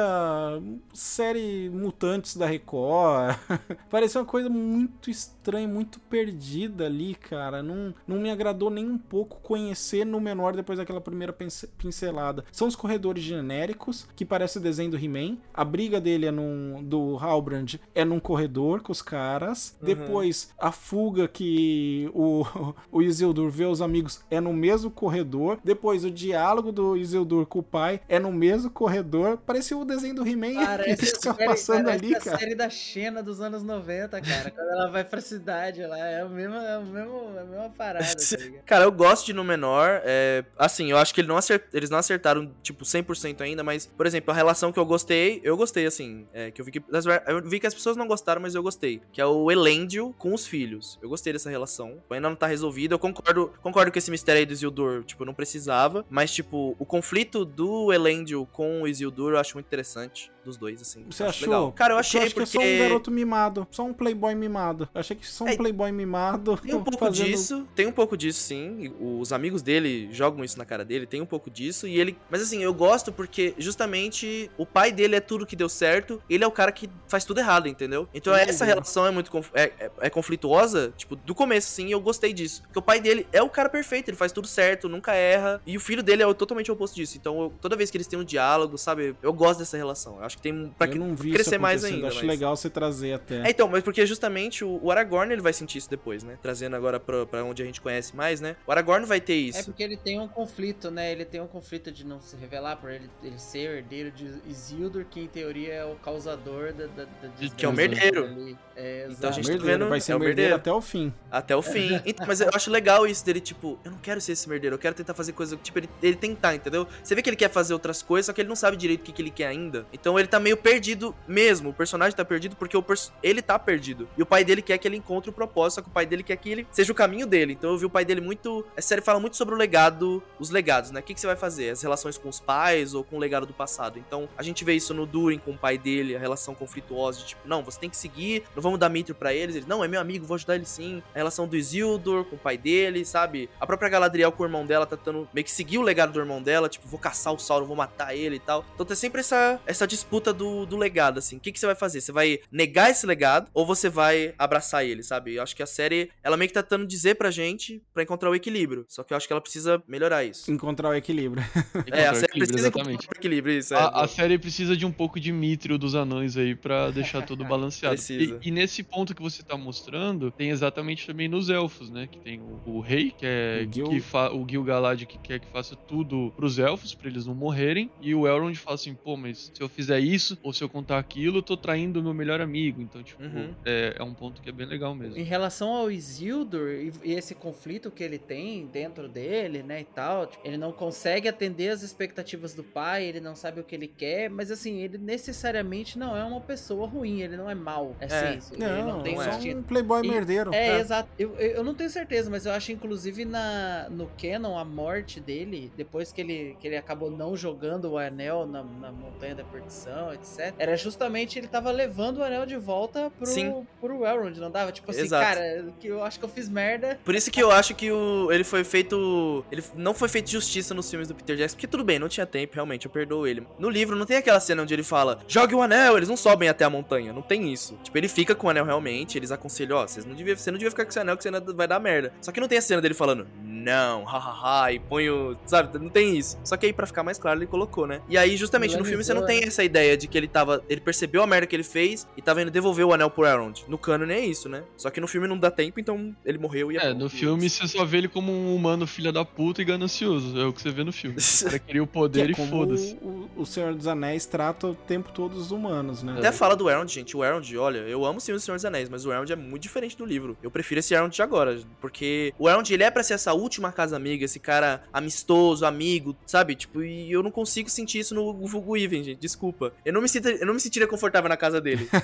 série Mutantes da Record. [LAUGHS] parecia uma coisa muito estranha, muito perdida ali, cara. Não, não me agradou nem um pouco conhecer Númenor depois daquela primeira pince- pincelada. São os corredores genéricos, que parece o desenho do He-Man. A briga dele é num, do Halbrand é num corredor com os caras. Depois, a fuga que o, [LAUGHS] o Isildur vê os amigos é no mesmo corredor. Depois, o diálogo do Isildur com o pai é no mesmo corredor. Parecia o desenho do He-Man que Parece, [LAUGHS] ficam série- passando parece ali, a cara. série da Xena dos anos 90, cara. Quando ela vai pra cidade, ela é o mesmo, é o mesmo, é a mesma parada, tá? [LAUGHS] Cara, eu gosto de Númenor. É, assim, eu acho que ele não acert- eles não acertaram, tipo, 100% ainda, mas, por exemplo, a relação que eu gostei, eu gostei, assim, é, que eu vi que, eu vi que as pessoas não gostaram, mas eu gostei, que é o Elendil com os filhos. Eu gostei dessa relação. Ainda não tá resolvida. Eu concordo, concordo que esse mistério aí do Isildur, tipo, não precisava, mas, tipo, o conflito do Elendil com o Isildur eu acho muito interessante, dos dois, assim. Você Eu acho achou? legal. Cara, eu achei eu acho porque... que é só um garoto mimado. Só um playboy mimado. Eu achei que só um É, playboy mimado. Tem um pouco fazendo- disso, tem um pouco disso sim. Os amigos dele jogam isso na cara dele, tem um pouco disso. E ele. Mas assim, eu gosto porque justamente o pai dele é tudo que deu certo, ele é o cara que faz tudo errado, entendeu? Então Entendi. essa relação é muito conf- é, é- é conflituosa, tipo, do começo, assim, e eu gostei disso. Porque o pai dele é o cara perfeito, ele faz tudo certo, nunca erra. E o filho dele é o totalmente oposto disso. Então, eu- toda vez que eles têm um diálogo, sabe, eu gosto dessa relação. Eu acho acho que tem pra vi crescer mais ainda. Acho mas- legal você trazer até. É, então, mas porque justamente o, o Aragorn ele vai sentir isso depois, né? Trazendo agora pra, pra onde a gente conhece mais, né? O Aragorn vai ter É isso. porque ele tem um conflito, né? Ele tem um conflito de não se revelar por ele, ele ser herdeiro de Isildur, que em teoria é o causador da, da, da Que desgraça é o merdeiro. É, Então a gente tá merdeiro, vendo- vai ser é o merdeiro merdeiro. até o fim. Até o fim. [LAUGHS] Então, mas eu acho legal isso dele, tipo, eu não quero ser esse merdeiro, eu quero tentar fazer coisa. Tipo, ele, ele tentar, entendeu? Você vê que ele quer fazer outras coisas, só que ele não sabe direito o que, que ele quer ainda. Então ele tá meio perdido mesmo. O personagem tá perdido porque ele tá perdido. E o pai dele quer que ele encontre o propósito, só que o pai dele quer que ele seja o caminho dele. Então eu vi o pai dele muito. Essa série fala muito sobre o legado, os legados, né? O que, que você vai fazer? As relações com os pais ou com o legado do passado. Então a gente vê isso no Durin com o pai dele, a relação conflituosa de tipo, não, você tem que seguir, não vamos dar mitro pra eles. Ele, não, é meu amigo, vou ajudar ele sim. A relação do Isildur com o pai dele, sabe? A própria Galadriel com o irmão dela tá tentando meio que seguir o legado do irmão dela, tipo, vou caçar o Sauron, vou matar ele e tal. Então tem sempre essa, essa disputa do, do legado, assim. O que, que você vai fazer? Você vai negar esse legado ou você vai abraçar ele, sabe? Eu acho que a série, ela meio que tá tentando dizer pra gente pra encontrar o equilíbrio. Só que eu acho que ela precisa melhorar isso. Encontrar o equilíbrio. [LAUGHS] É, a Encontrar série precisa encontrar exatamente. o equilíbrio, isso. É, A, a série precisa de um pouco de Mithril dos anões aí pra deixar tudo [LAUGHS] balanceado. Precisa. E, e nesse ponto que você tá mostrando, tem exatamente também nos elfos, né? Que tem o, o rei, que é O Gil. que fa- o Gil-galad que quer que faça tudo pros elfos, pra eles não morrerem. E o Elrond fala assim, pô, mas se eu fizer isso, ou se eu contar aquilo, eu tô traindo o meu melhor amigo. Então, tipo, Uhum. é, é um ponto que é bem legal mesmo. Em relação ao Isildur e, e esse conflito que ele tem dentro dele, né, e tal, tipo, ele não consegue atender as expectativas do pai, ele não sabe o que ele quer, mas assim, ele necessariamente não é uma pessoa ruim, ele não é mau. É, É. assim, ele não Não, tem não é. só um playboy E- merdeiro. É, É. exato. Eu, eu eu não tenho certeza, mas eu acho inclusive na, no Canon a morte dele, depois que ele, que ele acabou não jogando o anel na, na Montanha da Perdição, etc. Era justamente ele tava levando o anel de volta pro, Sim. pro Elrond, não dava? Tipo assim, Exato. cara, que eu acho que eu fiz merda. Por isso que eu acho que o, ele foi feito. Ele não foi feito justiça nos filmes do Peter Jackson. Porque tudo bem, não tinha tempo, realmente, eu perdoo ele. No livro não tem aquela cena onde ele fala: jogue o anel, eles não sobem até a montanha. Não tem isso. Tipo, ele fica com o anel realmente, eles aconselham: ó, vocês não devia, você não devia ficar com esse anel, que você vai dar merda. Só que não tem a cena dele falando: não, hahaha, e põe o. Sabe, não tem isso. Só que aí, pra ficar mais claro, ele colocou, né? E aí, justamente no filme, você não tem essa ideia de que ele tava. Ele percebeu a merda que ele fez e tava indo devolver o anel pro Elrond. No canon é isso, né? Só que no filme não dá tempo, então ele morreu e É, pronto, no filme isso. você só vê ele como um humano filha da puta e ganancioso. É o que você vê no filme. [LAUGHS] O cara queria o Que poder é e como foda-se. o, o Senhor dos Anéis trata o tempo todo os humanos, né? Até fala do Elrond, gente. O Elrond, olha, eu amo sim o Senhor dos Anéis, mas o Elrond é muito diferente do livro. Eu prefiro esse Elrond de agora, porque o Elrond, ele é pra ser essa última casa amiga, esse cara amistoso, amigo, sabe? Tipo, e eu não consigo sentir isso no Hugo Even, gente. Desculpa. Eu não me, sinto, eu não me sentiria confortável na casa dele. [LAUGHS]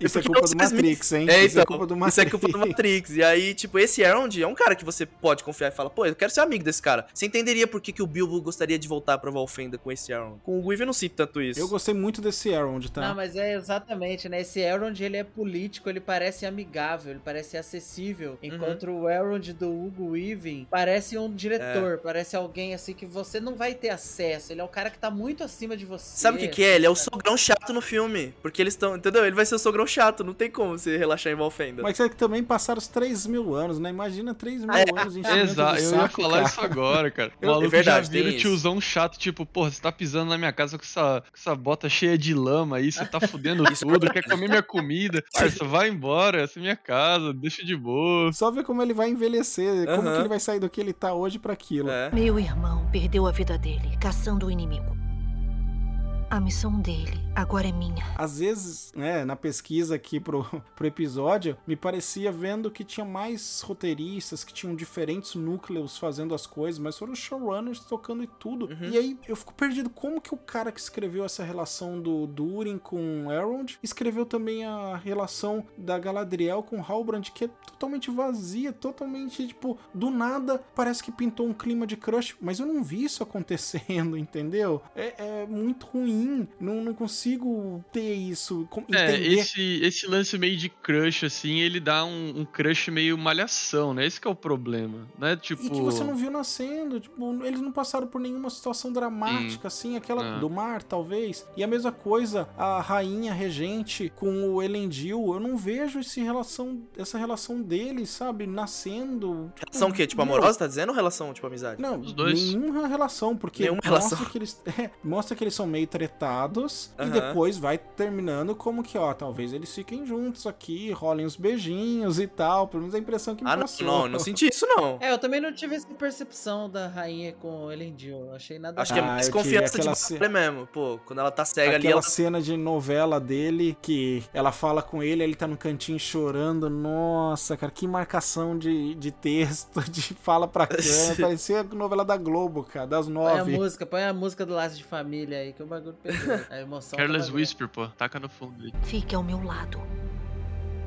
Isso é porque culpa não do se transmite- Matrix, hein? É, Isso é então, culpa do isso Matrix. é culpa do Matrix. E aí, tipo, esse Elrond é um cara que você pode confiar e fala, pô, eu quero ser amigo desse cara. Você entenderia por que, que o Bilbo gostaria de voltar pra Valfenda com esse Elrond. Com o Weaver eu não sinto tanto isso. Eu gostei muito desse Elrond, tá? Não, mas é exatamente, né? Esse Elrond, ele é político, ele parece amigável, ele parece acessível. Enquanto o Elrond do Hugo Weaving parece um diretor, parece alguém assim que você não vai ter acesso. Ele é o cara que tá muito acima de você. Sabe o que, que é? Ele é o sogrão chato no filme. Porque eles estão. Entendeu? Ele vai ser o sogrão chato. Não tem como você relaxar em Valfenda. Mas é que também passaram os 3 mil anos, né? Imagina 3 mil É, anos enchimento Exato, eu ia saco, falar cara. isso agora, cara. O Eu- é maluco verdade, já vira o tiozão chato, tipo, porra, você tá pisando na minha casa com essa, com essa bota cheia de lama aí, você tá fudendo [LAUGHS] é tudo, quer comer minha comida. Parça, vai embora, essa é minha casa, deixa de boa. Só ver como ele vai envelhecer, como que ele vai sair do que ele tá hoje pra aquilo. É. Meu irmão perdeu a vida dele caçando o inimigo. A missão dele agora é minha. Às vezes, né, na pesquisa aqui pro, [LAUGHS] pro episódio, me parecia vendo que tinha mais roteiristas, que tinham diferentes núcleos fazendo as coisas, mas foram showrunners tocando e tudo. Uhum. E aí eu fico perdido, como que o cara que escreveu essa relação do Durin com Elrond, escreveu também a relação da Galadriel com Halbrand, que é totalmente vazia, totalmente, tipo, do nada, parece que pintou um clima de crush, mas eu não vi isso [LAUGHS] acontecendo, entendeu? É, é muito ruim, não, não consigo ter isso, É, entender. esse, esse lance meio de crush, assim, ele dá um, um crush meio malhação, né? Esse que é o problema, né? Tipo... E que você não viu nascendo, tipo, eles não passaram por nenhuma situação dramática, assim, aquela Ah. do mar, talvez. E a mesma coisa, a rainha regente com o Elendil, eu não vejo esse relação, essa relação deles, sabe, nascendo. Relação o quê? Tipo, amorosa, tá dizendo? Ou relação, tipo, amizade? Não, Os dois. nenhuma relação, porque Nenhuma mostra relação. que eles [LAUGHS] é, mostra que eles são meio tretados e Aham. depois vai terminando como que, ó, talvez eles fiquem juntos aqui, rolem os beijinhos e tal. Pelo menos a impressão que me Ah, não, passou. não, não senti isso não. É, eu também não tive essa percepção da rainha com Elendil. Achei nada Acho que é Ah, mais tive confiança de aquela batalha mesmo. Pô, quando ela tá cega ali, Aquela ela... cena de novela dele que ela fala com ele, ele tá no cantinho chorando. Nossa, cara, que marcação de, de texto, [LAUGHS] de fala pra câmera. [LAUGHS] Parecia a novela da Globo, cara, das Põe a nove. música, põe a música do Laço de Família aí, que o bagulho pegou. [LAUGHS] A emoção. do Careless. Whisper, pô. Taca no fundo aí. Fique ao meu lado.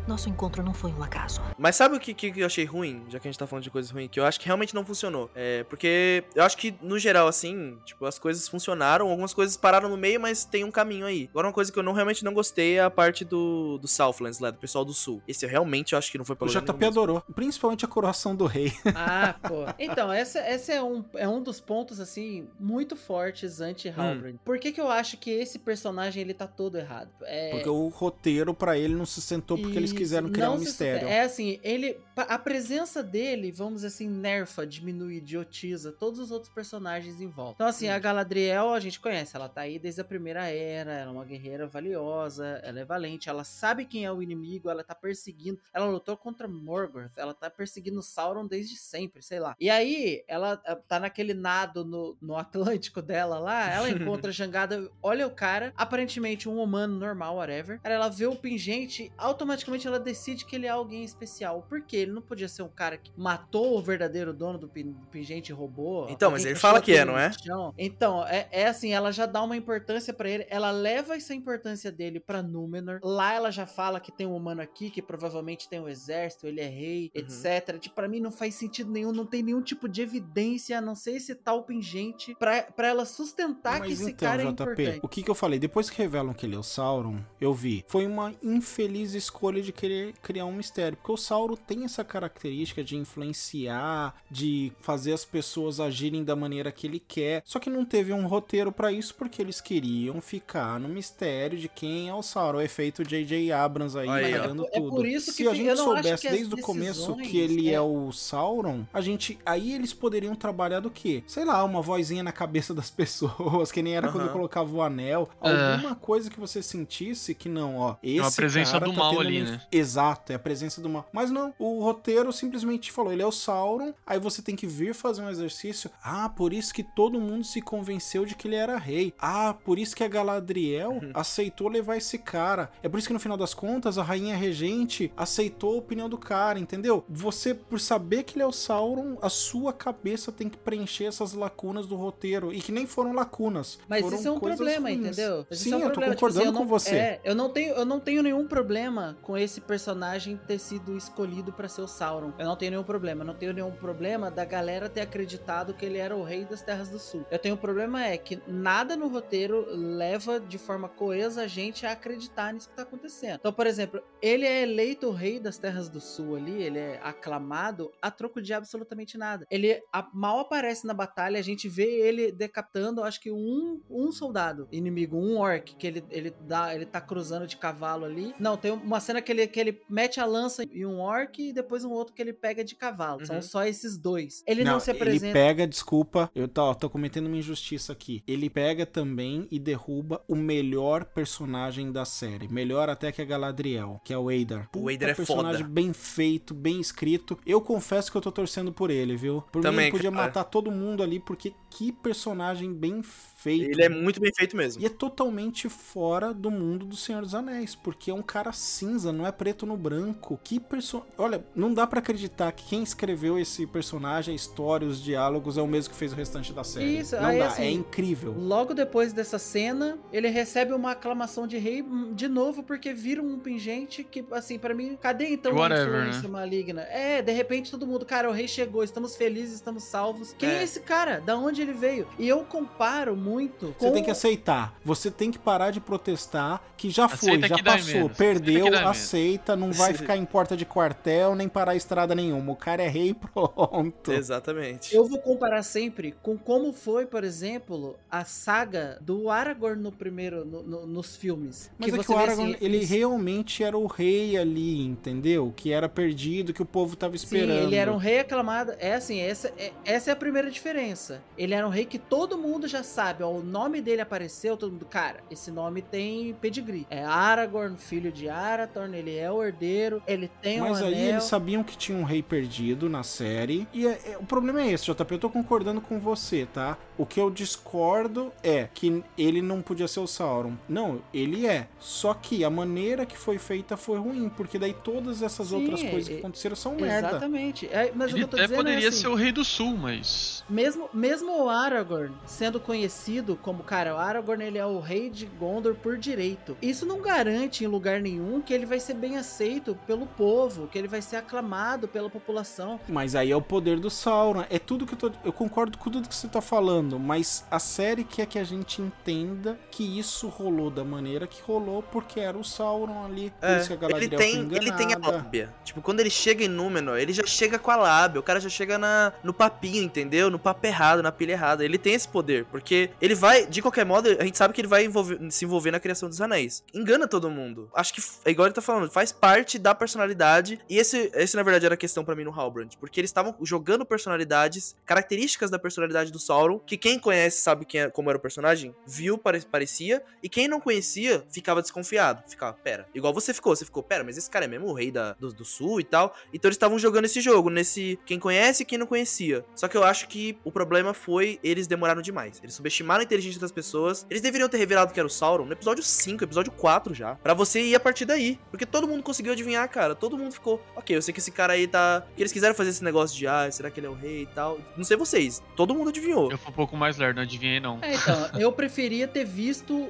Nosso encontro não foi um acaso. Mas sabe o que, que eu achei ruim, já que a gente tá falando de coisas ruins? Que eu acho que realmente não funcionou. É, porque eu acho que, no geral, assim, tipo, as coisas funcionaram, algumas coisas pararam no meio, mas tem um caminho aí. Agora, uma coisa que eu não realmente não gostei é a parte do, do Southlands, lá, do pessoal do Sul. Esse eu realmente acho que não foi O pelo JP adorou, principalmente a coroação do rei. [LAUGHS] Ah, pô. Então, essa, essa é, um, é um dos pontos, assim, muito fortes anti-Halbrand. Hum. Por que que eu acho que esse personagem, ele tá todo errado? É... Porque o roteiro pra ele não se sentou porque eles Isso, quiseram criar um mistério. supera. É assim, ele. A presença dele, vamos assim, nerfa, diminui, idiotiza todos os outros personagens em volta. Então, assim, a Galadriel a gente conhece, ela tá aí desde a primeira era, ela é uma guerreira valiosa, ela é valente, ela sabe quem é o inimigo, ela tá perseguindo. Ela lutou contra Morgoth, ela tá perseguindo Sauron desde sempre, sei lá. E aí, ela tá naquele nado no, no Atlântico dela lá, ela encontra a [LAUGHS] jangada, olha o cara, aparentemente um humano normal, whatever. Ela vê o pingente, automaticamente ela decide que ele é alguém especial. Por quê? Ele não podia ser um cara que matou o verdadeiro dono do, pin- do pingente e roubou. Então, mas ele que fala que é, não é? chão. Então, é, é assim, ela já dá uma importância pra ele, ela leva essa importância dele pra Númenor. Lá ela já fala que tem um humano aqui, que provavelmente tem um exército, ele é rei, Uhum. etc. Tipo, pra mim não faz sentido nenhum, não tem nenhum tipo de evidência, a não ser esse tal pingente, pra, pra ela sustentar que Mas esse então, cara é JP, importante. o que que eu falei? Depois que revelam que ele é o Sauron, eu vi. Foi uma infeliz escolha de querer criar um mistério. Porque o Sauron tem essa característica de influenciar, de fazer as pessoas agirem da maneira que ele quer. Só que não teve um roteiro pra isso porque eles queriam ficar no mistério de quem é o Sauron. O efeito J.J. Abrams aí, Aí, É tudo. por isso Se que a fi- gente soubesse desde o começo que ele é. é. o Sauron, a gente. Aí eles poderiam trabalhar do quê? Sei lá, uma vozinha na cabeça das [LAUGHS] pessoas, que nem era quando Aham. colocava o anel. É. Alguma coisa que você sentisse que não, ó. Esse uma presença cara do tá mal tendo ali, uma inf- né? Exato, é a presença do mal. Mas não, o roteiro simplesmente falou: ele é o Sauron, aí você tem que vir fazer um exercício. Ah, por isso que todo mundo se convenceu de que ele era rei. Ah, por isso que a Galadriel Uhum. [LAUGHS] aceitou levar esse cara. É por isso que no final das contas a rainha regente aceitou a opinião do cara, entendeu? Você, por saber que ele é o Sauron, a sua cabeça tem que preencher essas lacunas do roteiro. E que nem foram lacunas. Mas foram isso é um problema, ruins. entendeu? Mas Sim, é um eu tô problema. Tipo concordando assim, eu com não- você. É, eu não tenho, eu não tenho nenhum problema com esse personagem ter sido escolhido pra ser o Sauron. Eu não tenho nenhum problema. Eu não tenho nenhum problema da galera ter acreditado que ele era o rei das Terras do Sul. Eu tenho um problema é que nada no roteiro leva de forma coesa a gente a acreditar nisso que tá acontecendo. Então, por exemplo, ele é eleito rei das Terras do Sul ali, ele é aclamado a troco de absolutamente nada. Ele a- mal aparece na batalha, a gente vê ele decapitando, acho que um, um soldado inimigo, um orc, que ele, ele, dá, ele tá cruzando de cavalo ali. Não, tem uma cena que ele, que ele mete a lança em um orc e depois um outro que ele pega de cavalo. São Uhum. só esses dois. Ele não, se Ele apresenta. pega, desculpa, eu tô, tô cometendo uma injustiça aqui. Ele pega também e derruba o melhor personagem da série. Melhor até que a Galadriel, que é o Eidar. O Eidar é personagem foda. bem feito, bem escrito. Eu confesso que eu tô torcendo por ele, viu? Por mim, Também, ele podia cara. matar todo mundo ali, porque que personagem bem feito. Ele é muito bem feito mesmo. E é totalmente fora do mundo do Senhor dos Anéis, porque é um cara cinza, não é preto no branco. Que perso... Olha, não dá pra acreditar que quem escreveu esse personagem, a história, os diálogos é o mesmo que fez o restante da série. Isso, não aí, dá, assim, é incrível. Logo depois dessa cena, ele recebe uma aclamação de rei hum, de novo, porque vira um pingente que, assim, pra mim, cadê então a Whatever, influência maligna? É, de repente todo mundo, cara, o rei chegou, estamos felizes, estamos salvos. Quem é, É. esse cara? Da onde ele veio? E eu comparo muito com... Você tem que aceitar. Você tem que parar de protestar, que já foi, Aceita já que dá passou, menos. Aceita que aceita, não vai ficar em porta de quartel, nem parar estrada nenhuma. O cara é rei, pronto. Exatamente. Eu vou comparar sempre com como foi, por exemplo, a saga do Aragorn no primeiro, no- no- nos filmes. Mas é que o vê, Aragorn, assim, ele realmente era o rei ali, entendeu? Que era perdido, que o povo tava esperando. Sim, ele era um rei aclamado. É assim, essa é, essa é a primeira diferença. Ele era um rei que todo mundo já sabe sabe, ó, o nome dele apareceu, todo mundo, cara, esse nome tem pedigree. É Aragorn, filho de Arathorn, ele é o herdeiro, ele tem Mas um aí anel. eles sabiam que tinha um rei perdido na série. E é- é- o problema é esse, JP. Eu tô concordando com você, tá? O que eu discordo é que ele não podia ser o Sauron. Não, ele é. Só que a maneira que foi feita foi ruim, porque daí todas essas Sim, outras coisas que aconteceram são merda. Exatamente. É, mas o que Ele eu tô até dizendo é poderia assim, ser o rei do sul, mas. Mesmo, mesmo o Aragorn sendo conhecido como, cara, o Aragorn ele é o rei de Gondor por direito. Isso não garante em lugar nenhum que ele vai ser bem aceito pelo povo, que ele vai ser aclamado pela população. Mas aí é o poder do Sauron. É tudo que eu tô. Eu concordo com tudo que você tá falando, mas a série quer que a gente entenda que isso rolou da maneira que rolou, porque era o Sauron ali. Por É, isso que a ele tem, foi ele tem a lábia. Tipo, quando ele chega em Númenor, ele já chega com a lábia. O cara já chega na, no papinho, entendeu? No papo errado, na pilha errada. Ele tem esse poder, porque ele vai, de qualquer modo, a gente sabe que ele vai envolver- se envolver na criação dos anéis. Engana todo mundo. Acho que, é igual ele tá falando, faz parte da personalidade. E esse, esse na verdade, era a questão pra mim no Halbrand. Porque eles estavam jogando personalidades, características da personalidade do Sauron, que quem conhece sabe quem é- como era o personagem, viu, pare- parecia. E quem não conhecia, ficava desconfiado. Ficava, pera. Igual você ficou, você ficou, pera, mas esse cara é mesmo o rei da, do, do sul e tal. Então eles estavam jogando esse jogo, nesse quem conhece e quem não conhecia. Só que eu acho que o problema foi eles demoraram demais. Eles subestimaram a inteligência das pessoas. Eles deveriam ter revelado que era o Sauron no episódio 5, episódio 4 já. Pra você ir a partir daí. Porque todo mundo conseguiu adivinhar, cara. Todo mundo ficou, ok, eu sei que esse cara aí tá. Que eles quiseram fazer esse negócio de, ah, será que ele é o rei e tal. Não sei vocês. Todo mundo adivinhou. Eu fui um pouco mais lerdo, não adivinhei não. É, então, [LAUGHS] eu preferia ter visto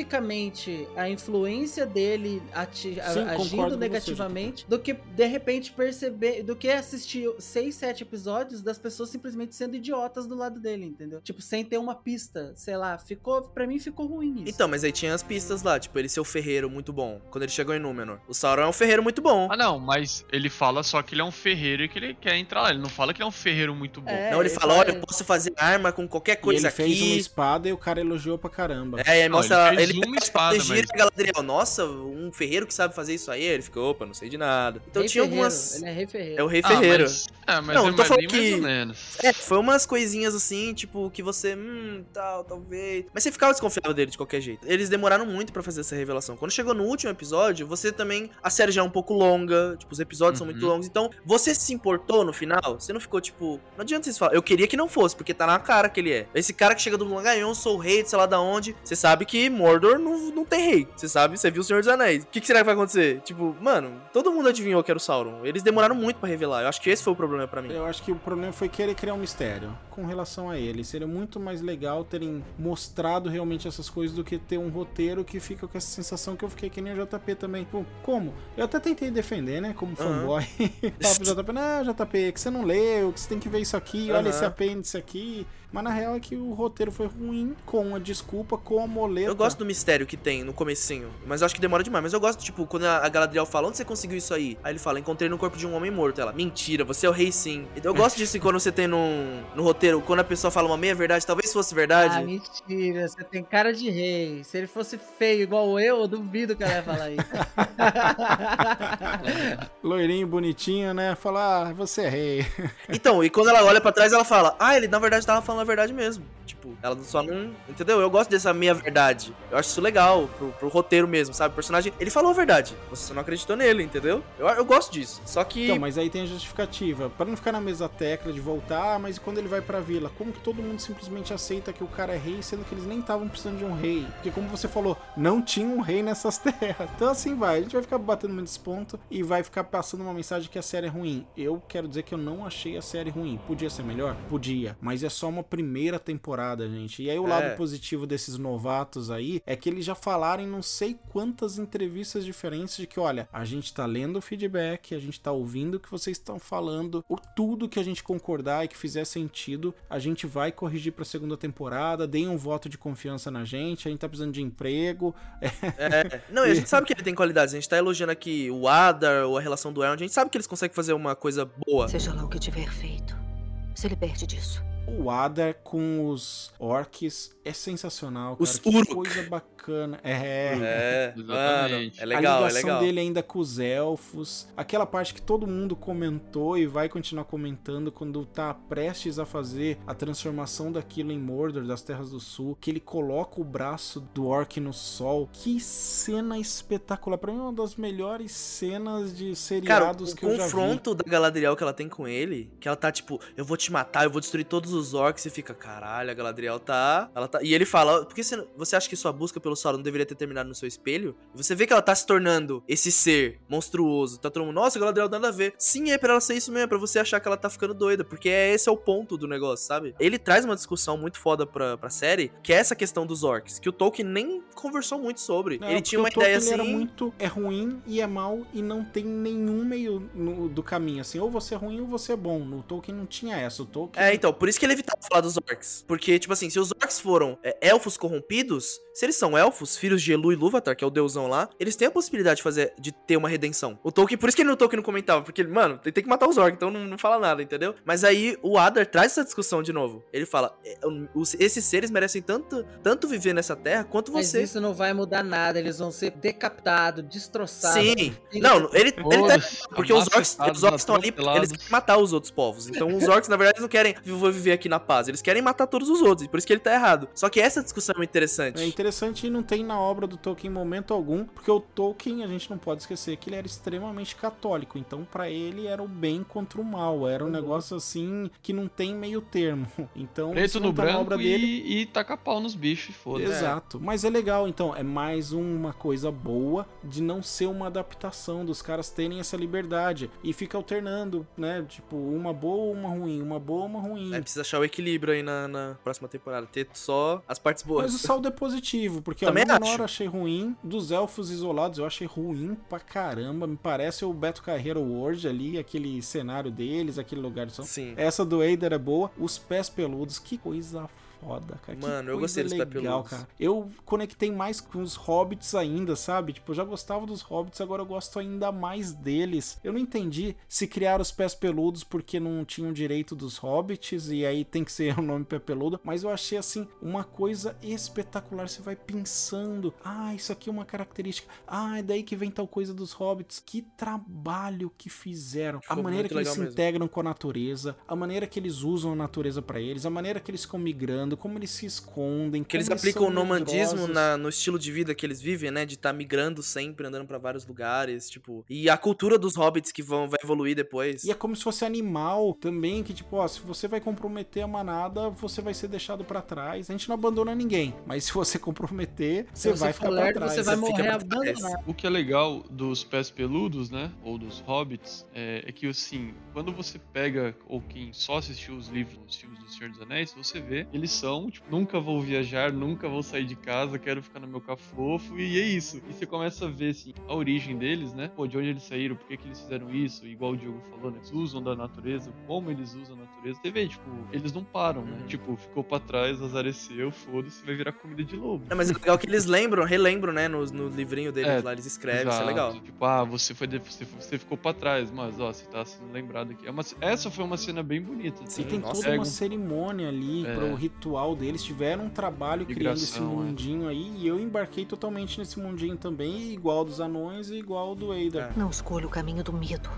graficamente a influência dele ati- Sim, agindo você, negativamente do que de repente perceber, do que assistir seis, sete episódios das pessoas simplesmente sendo idiotas do lado dele, entendeu? Tipo, sem ter uma pista, sei lá, ficou, pra mim ficou ruim isso. Então, mas aí tinha as pistas lá, tipo, ele ser o ferreiro muito bom. Quando ele chegou em Númenor. O Sauron é um ferreiro muito bom. Ah, não, mas ele fala só que ele é um ferreiro e que ele quer entrar lá. Ele não fala que ele é um ferreiro muito bom. É, não, ele ele fala, olha, eu posso fazer arma com qualquer E coisa ele fez uma aqui. espada e o cara elogiou pra caramba. É, e aí Não, mostra. ele fez Ele, uma espada, gira mas- a Galadriel. Nossa, um ferreiro que sabe fazer isso aí. Ele ficou, opa, não sei de nada. Então Rei tinha Ferreiro, algumas. Ele é rei ferreiro. É o rei Ah, ferreiro. mas, ah, mas Não, é tô falando que- ou menos. É, foi umas coisinhas assim, tipo, que você, hum, tal, talvez. Mas você ficava desconfiado dele de qualquer jeito. Eles demoraram muito pra fazer essa revelação. Quando chegou no último episódio, você também. A série já é um pouco longa, tipo, os episódios são muito Uhum. longos. Então, você se importou no final? Você não ficou tipo. Não adianta vocês falarem. Eu queria que não fosse, porque tá na cara que ele é. Esse cara que chega do Langayon, sou o rei, de sei lá da onde. Você sabe que Mordor não, não tem rei. Você sabe, você viu o Senhor dos Anéis. O que, que será que vai acontecer? Tipo, mano, todo mundo adivinhou que era o Sauron. Eles demoraram muito pra revelar. Eu acho que esse foi o problema pra mim. Eu acho que o problema foi querer criar um mistério com relação a ele. Seria muito mais legal terem mostrado realmente essas coisas do que ter um roteiro que fica com essa sensação que eu fiquei que nem o JP também. Pô, como? Eu até tentei defender, né? Como fanboy. [LAUGHS] Pro JP, não, JP, que você não leu, que você tem que ver isso aqui, olha Aham. esse apêndice aqui. Mas na real é que o roteiro foi ruim, com a desculpa, com a moleta. Eu gosto do mistério que tem no comecinho, mas eu acho que demora demais. Mas eu gosto, tipo, quando a Galadriel fala, onde você conseguiu isso aí? Aí ele fala, encontrei no corpo de um homem morto. Ela, mentira, você é o rei sim. Eu gosto disso quando você tem no, no roteiro, quando a pessoa fala uma meia verdade, talvez fosse Ah, verdade. mentira, você tem cara de rei. Se ele fosse feio igual eu, eu duvido que ela ia falar isso. [LAUGHS] Loirinho, bonitinho, né? Falar, ah, você é rei. Então, e quando ela olha pra trás, ela fala, ah, ele na verdade tava falando a verdade mesmo. Tipo, ela só não. Entendeu? Eu gosto dessa meia verdade. Eu acho isso legal pro, pro roteiro mesmo, sabe? O personagem, ele falou a verdade. Você não acreditou nele, entendeu? Eu, eu gosto disso. Só que. Então, mas aí tem a justificativa. Pra não ficar na mesma tecla de voltar, ah, mas quando ele vai pra vila? Como que todo mundo simplesmente aceita que o cara é rei, sendo que eles nem estavam precisando de um rei? Porque, como você falou, não tinha um rei nessas [LAUGHS] terras. Então, assim vai. A gente vai ficar batendo nesse ponto e vai ficar passando uma mensagem que a série é ruim. Eu quero dizer que eu não achei a série ruim. Podia ser melhor? Podia. Mas é só uma primeira temporada, gente. E aí o lado É. positivo desses novatos aí é que eles já falaram em não sei quantas entrevistas diferentes de que, olha, a gente tá lendo o feedback, a gente tá ouvindo o que vocês estão falando, o tudo que a gente concordar e que fizer sentido, a gente vai corrigir pra segunda temporada, deem um voto de confiança na gente, a gente tá precisando de emprego. [LAUGHS] É. Não, e a gente sabe que ele tem qualidades. A gente tá elogiando aqui o Adar ou a relação do Elrond. A gente sabe que eles conseguem fazer uma coisa boa. Seja lá o que tiver feito, se liberte disso. O Adar com os orcs é sensacional, cara. Os que Uruk. coisa bacana. É, É, [LAUGHS] mano, Exatamente. é legal, a é ligação legal. dele ainda com os elfos. Aquela parte que todo mundo comentou e vai continuar comentando quando tá prestes a fazer a transformação daquilo em Mordor, das Terras do Sul, que ele coloca o braço do orc no sol. Que cena espetacular. Pra mim é uma das melhores cenas de Cara, seriados o que eu já vi. confronto da Galadriel que ela tem com ele, que ela tá tipo, eu vou te matar, eu vou destruir todos os orcs, e fica, caralho, a Galadriel tá. Ela tá. E ele fala, por que você, você acha que sua busca pelo Sauron deveria ter terminado no seu espelho? E você vê que ela tá se tornando esse ser monstruoso. Tá todo mundo, nossa, Galadriel nada a ver. Sim, é pra ela ser isso mesmo, é pra você achar que ela tá ficando doida, porque é, esse é o ponto do negócio, sabe? Ele traz uma discussão muito foda pra, pra série, que é essa questão dos orcs, que o Tolkien nem conversou muito sobre. Não, ele tinha uma ideia assim. era muito é ruim e é mal e não tem nenhum meio no- do caminho assim, ou você é ruim ou você é bom. No Tolkien não tinha essa. O Tolkien É, então, por isso que ele evitava falar dos orcs. Porque, tipo assim, se os orcs foram é, elfos corrompidos, se eles são elfos, filhos de Elu e Lúvatar, que é o deusão lá, eles têm a possibilidade de fazer, de ter uma redenção. O Tolkien, por isso que ele no Tolkien não comentava, porque, ele, mano, tem que matar os orcs, então não, não fala nada, entendeu? Mas aí o Adar traz essa discussão de novo. Ele fala, é, esses seres merecem tanto, tanto viver nessa terra quanto Mas você. isso não vai mudar nada, eles vão ser decapitados, destroçados. Sim. Ele- Não, ele, ele tá Porque os orcs, os orcs estão ali, eles querem matar os outros povos. Então os orcs, na verdade, não querem "Eu vou viver aqui na paz. Eles querem matar todos os outros. e Por isso que ele tá errado. Só que essa discussão é interessante. É interessante e não tem na obra do Tolkien momento algum, porque o Tolkien, a gente não pode esquecer que ele era extremamente católico, então pra ele era o bem contra o mal, era um Uhum. negócio assim que não tem meio termo. [LAUGHS] Então, Preto no tá na branco obra e, dele. e taca pau nos bichos, foda-se. Exato, mas é legal, então, é mais uma coisa boa de não ser uma adaptação, dos caras terem essa liberdade e fica alternando, né? Tipo, uma boa, uma ruim, uma boa, uma ruim. É, precisa achar o equilíbrio aí na, na próxima temporada. Ter só as partes boas. Mas o saldo é positivo, porque Também a eu achei ruim, dos elfos isolados eu achei ruim pra caramba, me parece o Beto Carreiro World ali, aquele cenário deles, aquele lugar de som. Sim. Essa do Eider é boa, os pés peludos, que coisa foda, cara. que Mano, eu coisa gostei dos pés legal, cara. Eu conectei mais com os hobbits ainda, sabe? Tipo, eu já gostava dos hobbits, agora eu gosto ainda mais deles. Eu não entendi se criaram os pés peludos porque não tinham direito dos hobbits e aí tem que ser [LAUGHS] o nome pé peludo, mas eu achei assim uma coisa espetacular. Você vai pensando, ah, isso aqui é uma característica. Ah, é daí que vem tal coisa dos hobbits. Que trabalho que fizeram. Ficou a maneira que eles se mesmo. integram com a natureza, a maneira que eles usam a natureza pra eles, a maneira que eles ficam migrando, como eles se escondem, Que eles aplicam o nomandismo na- no estilo de vida que eles vivem, né? De estar migrando sempre, andando pra vários lugares, tipo. E a cultura dos hobbits que vão vai evoluir depois. E é como se fosse animal também, que tipo, ó, se você vai comprometer a manada, você vai ser deixado pra trás. A gente não abandona ninguém, mas se você comprometer, você Se vai ficar pra lerdo, trás. você vai Você morrer abandonado. O que é legal dos pés peludos, né? Ou dos hobbits, é, é que assim, quando você pega, ou quem só assistiu os livros, os filmes do Senhor dos Anéis, você vê, eles são, tipo, nunca vou viajar, nunca vou sair de casa, quero ficar no meu cafofo, e é isso. E você começa a ver, assim, a origem deles, né? Pô, de onde eles saíram, por que, que eles fizeram isso, igual o Diogo falou, né? Eles usam da natureza, como eles usam a natureza. Você vê, tipo, eles não param, né? Uhum. Tipo, ficou pra trás, azareceu, foda-se, vai virar comida de lobo. É, mas é legal que eles lembram, relembram, né? No, no livrinho deles É, lá, eles escrevem, isso é Exato. legal. Tipo, ah, você foi você, você ficou pra trás, mas ó, você tá sendo lembrado aqui. É uma, essa foi uma cena bem bonita. E Sim, tem nossa, toda Pega uma um- cerimônia ali É. pro ritual deles. Tiveram um trabalho criando esse Migração, é. mundinho aí. E eu embarquei totalmente nesse mundinho também, igual dos anões e igual do Eider. É. Não escolha o caminho do medo.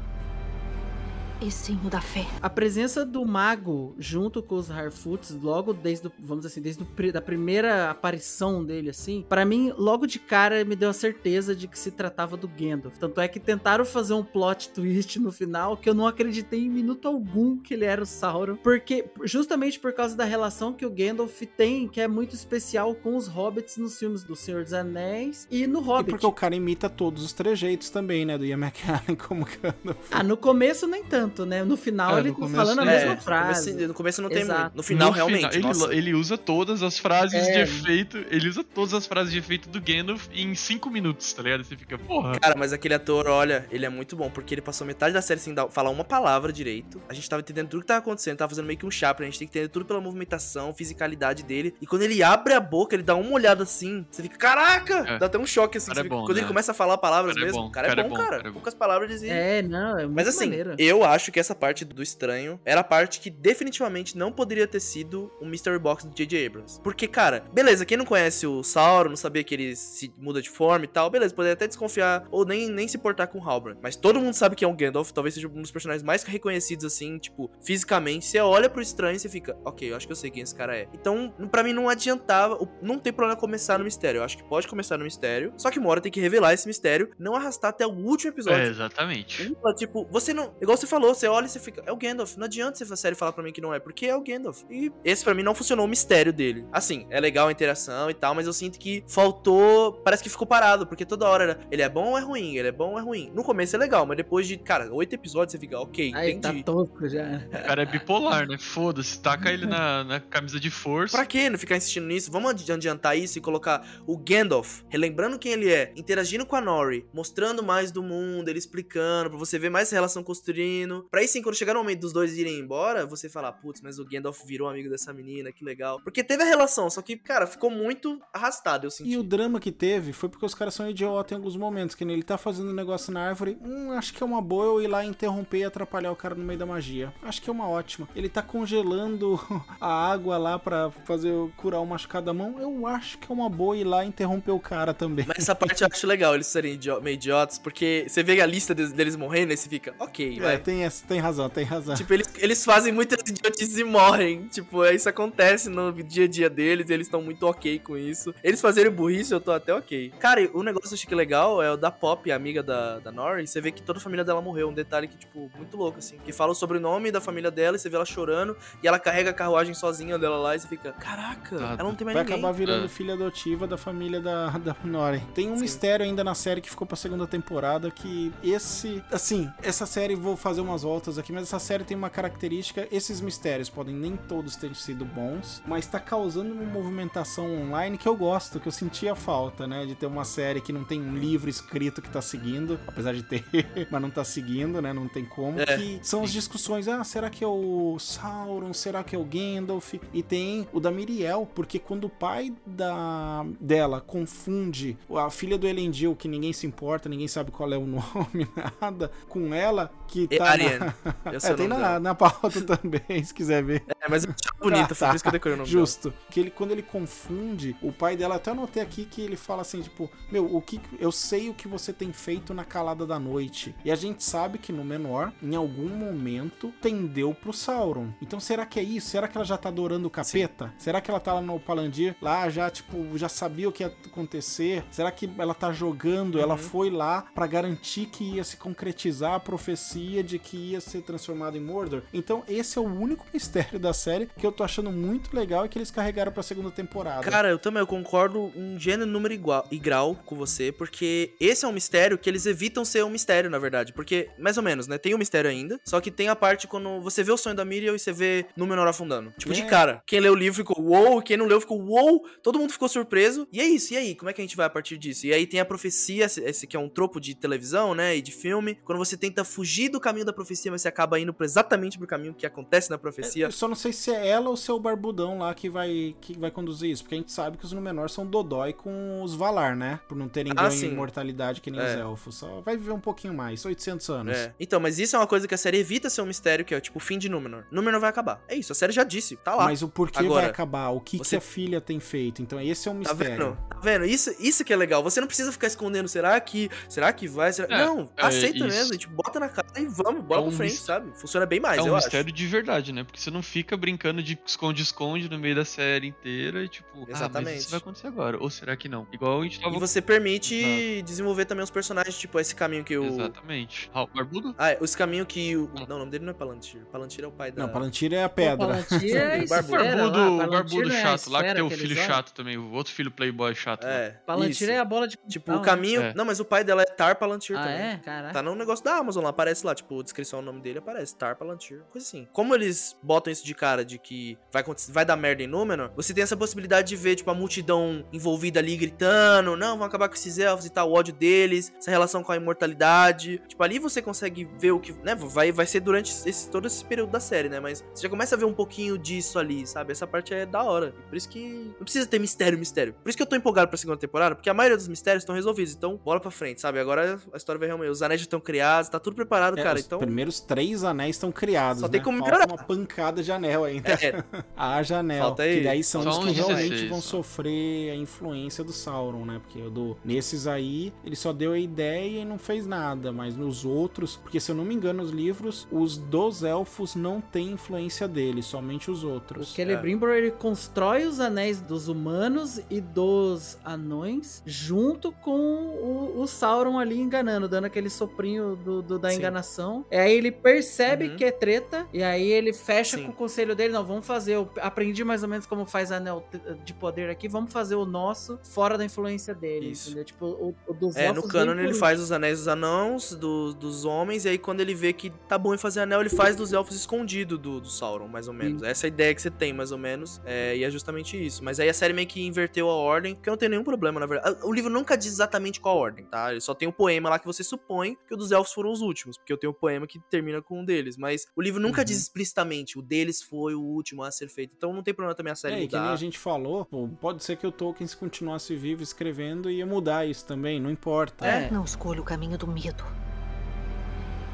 E sim o da fé. A presença do mago junto com os Harfoots, logo desde, o- vamos dizer assim, desde o pri- da primeira aparição dele, assim, pra mim, logo de cara, me deu a certeza de que se tratava do Gandalf. Tanto é que tentaram fazer um plot twist no final que eu não acreditei em minuto algum que ele era o Sauron, porque justamente por causa da relação que o Gandalf tem, que é muito especial com os hobbits nos filmes do Senhor dos Anéis e no E Hobbit. porque o cara imita todos os trejeitos também, né? Do Ian McKellen [LAUGHS] como Gandalf. Ah, no começo nem tanto, né? No final É, ele no tá falando a sim. mesma É, frase. No começo, no começo não tem Exato. muito. No final, No realmente. final, nossa. ele, ele usa todas as frases É. de efeito. Ele usa todas as frases de efeito do Gandalf em 5 minutos, tá ligado? Você fica, porra. Cara, mas aquele ator, olha, ele é muito bom, porque ele passou metade da série sem dar- falar uma palavra direito. A gente tava entendendo tudo que tava acontecendo, tava fazendo meio que um chá pra gente ter que entender tudo pela movimentação, fisicalidade dele. E quando ele abre a boca, ele dá uma olhada assim, você fica, caraca! É. Dá até um choque assim. É fica- bom, quando né? ele começa a falar palavras Cara é mesmo, bom, o cara, é bom, cara. cara é bom. Poucas palavras e. É, não, é muito Mas assim, maneiro. eu acho que essa parte do estranho era a parte que definitivamente não poderia ter sido o Mystery Box do J.J. Abrams. Porque, cara, beleza, quem não conhece o Sauron, não sabia que ele se muda de forma e tal, beleza, poderia até desconfiar ou nem, nem se portar com o Halbrand. Mas todo mundo sabe que é um Gandalf, talvez seja um dos personagens mais reconhecidos, assim, tipo, fisicamente. Você olha pro estranho e você fica, ok, eu acho que eu sei quem esse cara é. Então, pra mim, não adiantava, não tem problema começar no mistério. Eu acho que pode começar no mistério, só que uma hora tem que revelar esse mistério, não arrastar até o último episódio. É, exatamente. Tipo, você não. Igual você falou, você olha e você fica. É o Gandalf. Não adianta você a série falar pra mim que não é, porque é o Gandalf. E esse pra mim não funcionou o mistério dele. Assim, é legal a interação e tal, mas eu sinto que faltou. Parece que ficou parado, porque toda hora era. Ele é bom ou é ruim? Ele é bom ou é ruim? No começo é legal, mas depois de, cara, oito episódios você fica, ok, Aí tá entendi. tosco já. O cara é bipolar, né? Foda-se, taca ele na, na camisa de força. Pra que não ficar insistindo nisso? Vamos adi- adiantar isso e colocar o Gandalf, relembrando quem ele é, interagindo com a Nori, mostrando mais do mundo, ele explicando, pra você ver mais essa relação construindo. Pra aí sim, quando chegar no momento dos dois irem embora, você falar, putz, mas o Gandalf virou amigo dessa menina, que legal. Porque teve a relação, só que, cara, ficou muito arrastado, eu senti. E o drama que teve foi porque os caras são idiota em alguns momentos, que ele tá fazendo um negócio na árvore, hum, acho que é uma boa eu ir lá interromper e atrapalhar o cara no meio da magia. Acho que é uma ótima. Ele tá congelando [LAUGHS] a água lá pra fazer curar o machucado da mão, eu acho que é uma boa ir lá interromper o cara também. Mas essa parte eu acho legal, eles serem idio- meio idiotas, porque você vê a lista deles morrendo e você fica, ok, É, vai. tem, tem razão, tem razão. Tipo, eles, eles fazem muitas idiotices e morrem. Tipo, isso acontece no dia a dia deles e eles estão muito ok com isso. Eles fazerem burrice, eu tô até ok. Cara, e o negócio que eu achei que legal é o da Pop, a amiga da, da Nori. Você vê que toda a família dela morreu. Um detalhe que, tipo, muito louco, assim. Que fala o sobrenome da família dela e você vê ela chorando. E ela carrega a carruagem sozinha dela lá e você fica, caraca, Tá. ela não tem mais Vai ninguém. acabar virando É. filha adotiva da família da, [LAUGHS] da Nori. Tem um Sim. mistério ainda na série que ficou pra segunda temporada que esse. Assim, essa série, vou fazer umas voltas aqui, mas essa série tem uma característica: esses mistérios podem nem todos terem sido bons, mas tá causando uma movimentação online que eu gosto, que eu sentia falta, né? De ter uma série que não tem um livro escrito que tá seguindo, apesar de ter, [LAUGHS] mas não tá seguindo, né? Não tem como. É. Que são as discussões: ah, será que é o Sauron? Será que é o Gandalf? E tem o da Miriel, porque quando o pai da dela confunde a filha do Elendil, que ninguém se importa, ninguém sabe qual é o [LAUGHS] nome, nada, com ela, que É tá. Ariane. Na... Eu sei É, o tem na, dela. na pauta também, se quiser ver. É, mas eu acho bonita, foi por isso que eu decorei o nome dela. Justo. Que ele, quando ele confunde, o pai dela, até anotei aqui que ele fala assim, tipo, meu, o que eu sei o que você tem feito na calada da noite. E a gente sabe que no menor, em algum momento, tendeu pro Sauron. Então será que é isso? Será que ela já tá adorando o capeta? Será que ela tá lá no Palandir, lá já, tipo, já sabia o que ia acontecer? Será que ela tá jogando? Ela foi lá pra garantir que ia se concretizar a profecia de que ia ser transformado em Mordor? Então esse é o único [LAUGHS] mistério da série que eu tô achando muito legal e que eles carregaram pra segunda temporada. Cara, eu também eu concordo em gênero, número igual, e grau com você, porque esse é um mistério que eles evitam ser um mistério, na verdade. Porque, mais ou menos, né? Tem um mistério ainda, só que tem a parte quando você vê o sonho da Miriam e você vê Númenor afundando. Tipo, de É. cara. Quem leu o livro ficou uou, quem não leu ficou uou, todo mundo ficou surpreso. E é isso, e aí? Como é que a gente vai a partir disso? E aí tem a profecia, esse- esse que é um tropo de televisão, né? E de filme. Quando você tenta fugir do caminho da profecia, mas você acaba indo exatamente pro caminho que acontece na profecia. Eu só não sei se é ela ou se é o Barbudão lá que vai, que vai conduzir isso. Porque a gente sabe que os Númenor são Dodói com os Valar, né? Por não terem Ah, ganho sim. imortalidade que nem É. os elfos. Só vai viver um pouquinho mais, 800 anos. É. Então, mas isso é uma coisa que a série evita ser um mistério, que é tipo o fim de Númenor. Númenor vai acabar. É isso, a série já disse, tá lá. Mas o porquê Agora, vai acabar? O que, você- que a filha tem feito? Então esse é um Tá mistério. vendo? Tá vendo? Isso, isso que é legal. Você não precisa ficar escondendo. Será que. Será que vai? Será... É, não, é, aceita isso. mesmo. A gente bota na cara e vamos, bora É um pra frente, mis- sabe? Funciona bem mais, é um eu mistério acho. de verdade, né? Porque você não fica brincando de esconde-esconde no meio da série inteira e tipo, ah, mas Exatamente. isso vai acontecer agora. Ou será que não? Igual a gente tava. E você permite desenvolver também os personagens, tipo, esse caminho que o. Exatamente. Ah, o Barbudo? Ah, esse caminho que o. Não, o nome dele não é Palantir. Palantir é o pai da. Não, Palantir é a pedra. Palantir é [LAUGHS] Barbudo. esfera Barbudo, lá, barbudo não é chato lá, que tem o filho chato também, o outro filho playboy chato. lá. É. Palantir isso. é a bola de Tipo, cristal, o caminho. né? É. Não, mas o pai dela é Tar Palantir Ah, também. é? Caraca. Tá no negócio da Amazon lá, aparece lá, tipo, descrição o nome dele, aparece Tar Palantir, coisa assim. Como eles botam isso de cara de que vai, vai dar merda em Númenor, você tem essa possibilidade de ver, tipo, a multidão envolvida ali gritando, não, vão acabar com esses elfos e tal, o ódio deles, essa relação com a imortalidade. Tipo, ali você consegue ver o que, né, vai, vai ser durante esse, todo esse período da série, né, mas você já começa a ver um pouquinho disso ali, sabe? Essa parte é da hora. Por isso que não precisa ter mistério, mistério. Por isso que eu tô empolgado pra segunda temporada, porque a maioria dos mistérios estão resolvidos, então bola pra frente, sabe? Agora a história vai realmente, os anéis já estão criados, tá tudo preparado, É, cara, então... primeiros três anéis estão criados. Só né? tem como Falta melhorar. uma pancada de anel ainda. É, [LAUGHS] A janela. Falta aí. Que daí são Só os que realmente 16, vão sofrer a influência do Sauron, né? Porque o do, nesses aí, ele só deu a ideia e não fez nada. Mas nos outros, porque se eu não me engano, os livros, os dos elfos não têm influência dele, somente os O outros. Celebrimbor, ele constrói os anéis dos humanos e dos anões junto com o, o Sauron ali enganando, dando aquele soprinho do, do- da Sim. enganação. E aí ele percebe Uhum. que é treta, e aí ele fecha Sim. com o conselho dele, não, vamos fazer, eu aprendi mais ou menos como faz anel de poder aqui, vamos fazer o nosso fora da influência dele, Isso. entendeu? Tipo, o, o dos É, no por ele faz os anéis dos anãos, do- dos homens, e aí quando ele vê que tá bom em fazer anel, ele faz dos elfos escondido do, do Sauron, mais ou menos. Sim. Essa é a ideia que você tem, mais ou menos, é, e é justamente isso. Mas aí a série meio que inverteu a ordem, que eu não tenho nenhum problema, na verdade. O livro nunca diz exatamente qual a ordem, tá? Ele só tem o poema lá que você supõe que o dos elfos foram os últimos, porque eu tenho o poema que termina com um deles. Mas o livro nunca Uhum. diz explicitamente, o deles foi o último a ser feito. Então não tem problema também a série É, e que nem mudar. a gente falou, pô, pode ser que o Tolkien, se continuasse vivo escrevendo, ia mudar isso também, não importa. É. Não escolho o caminho do medo.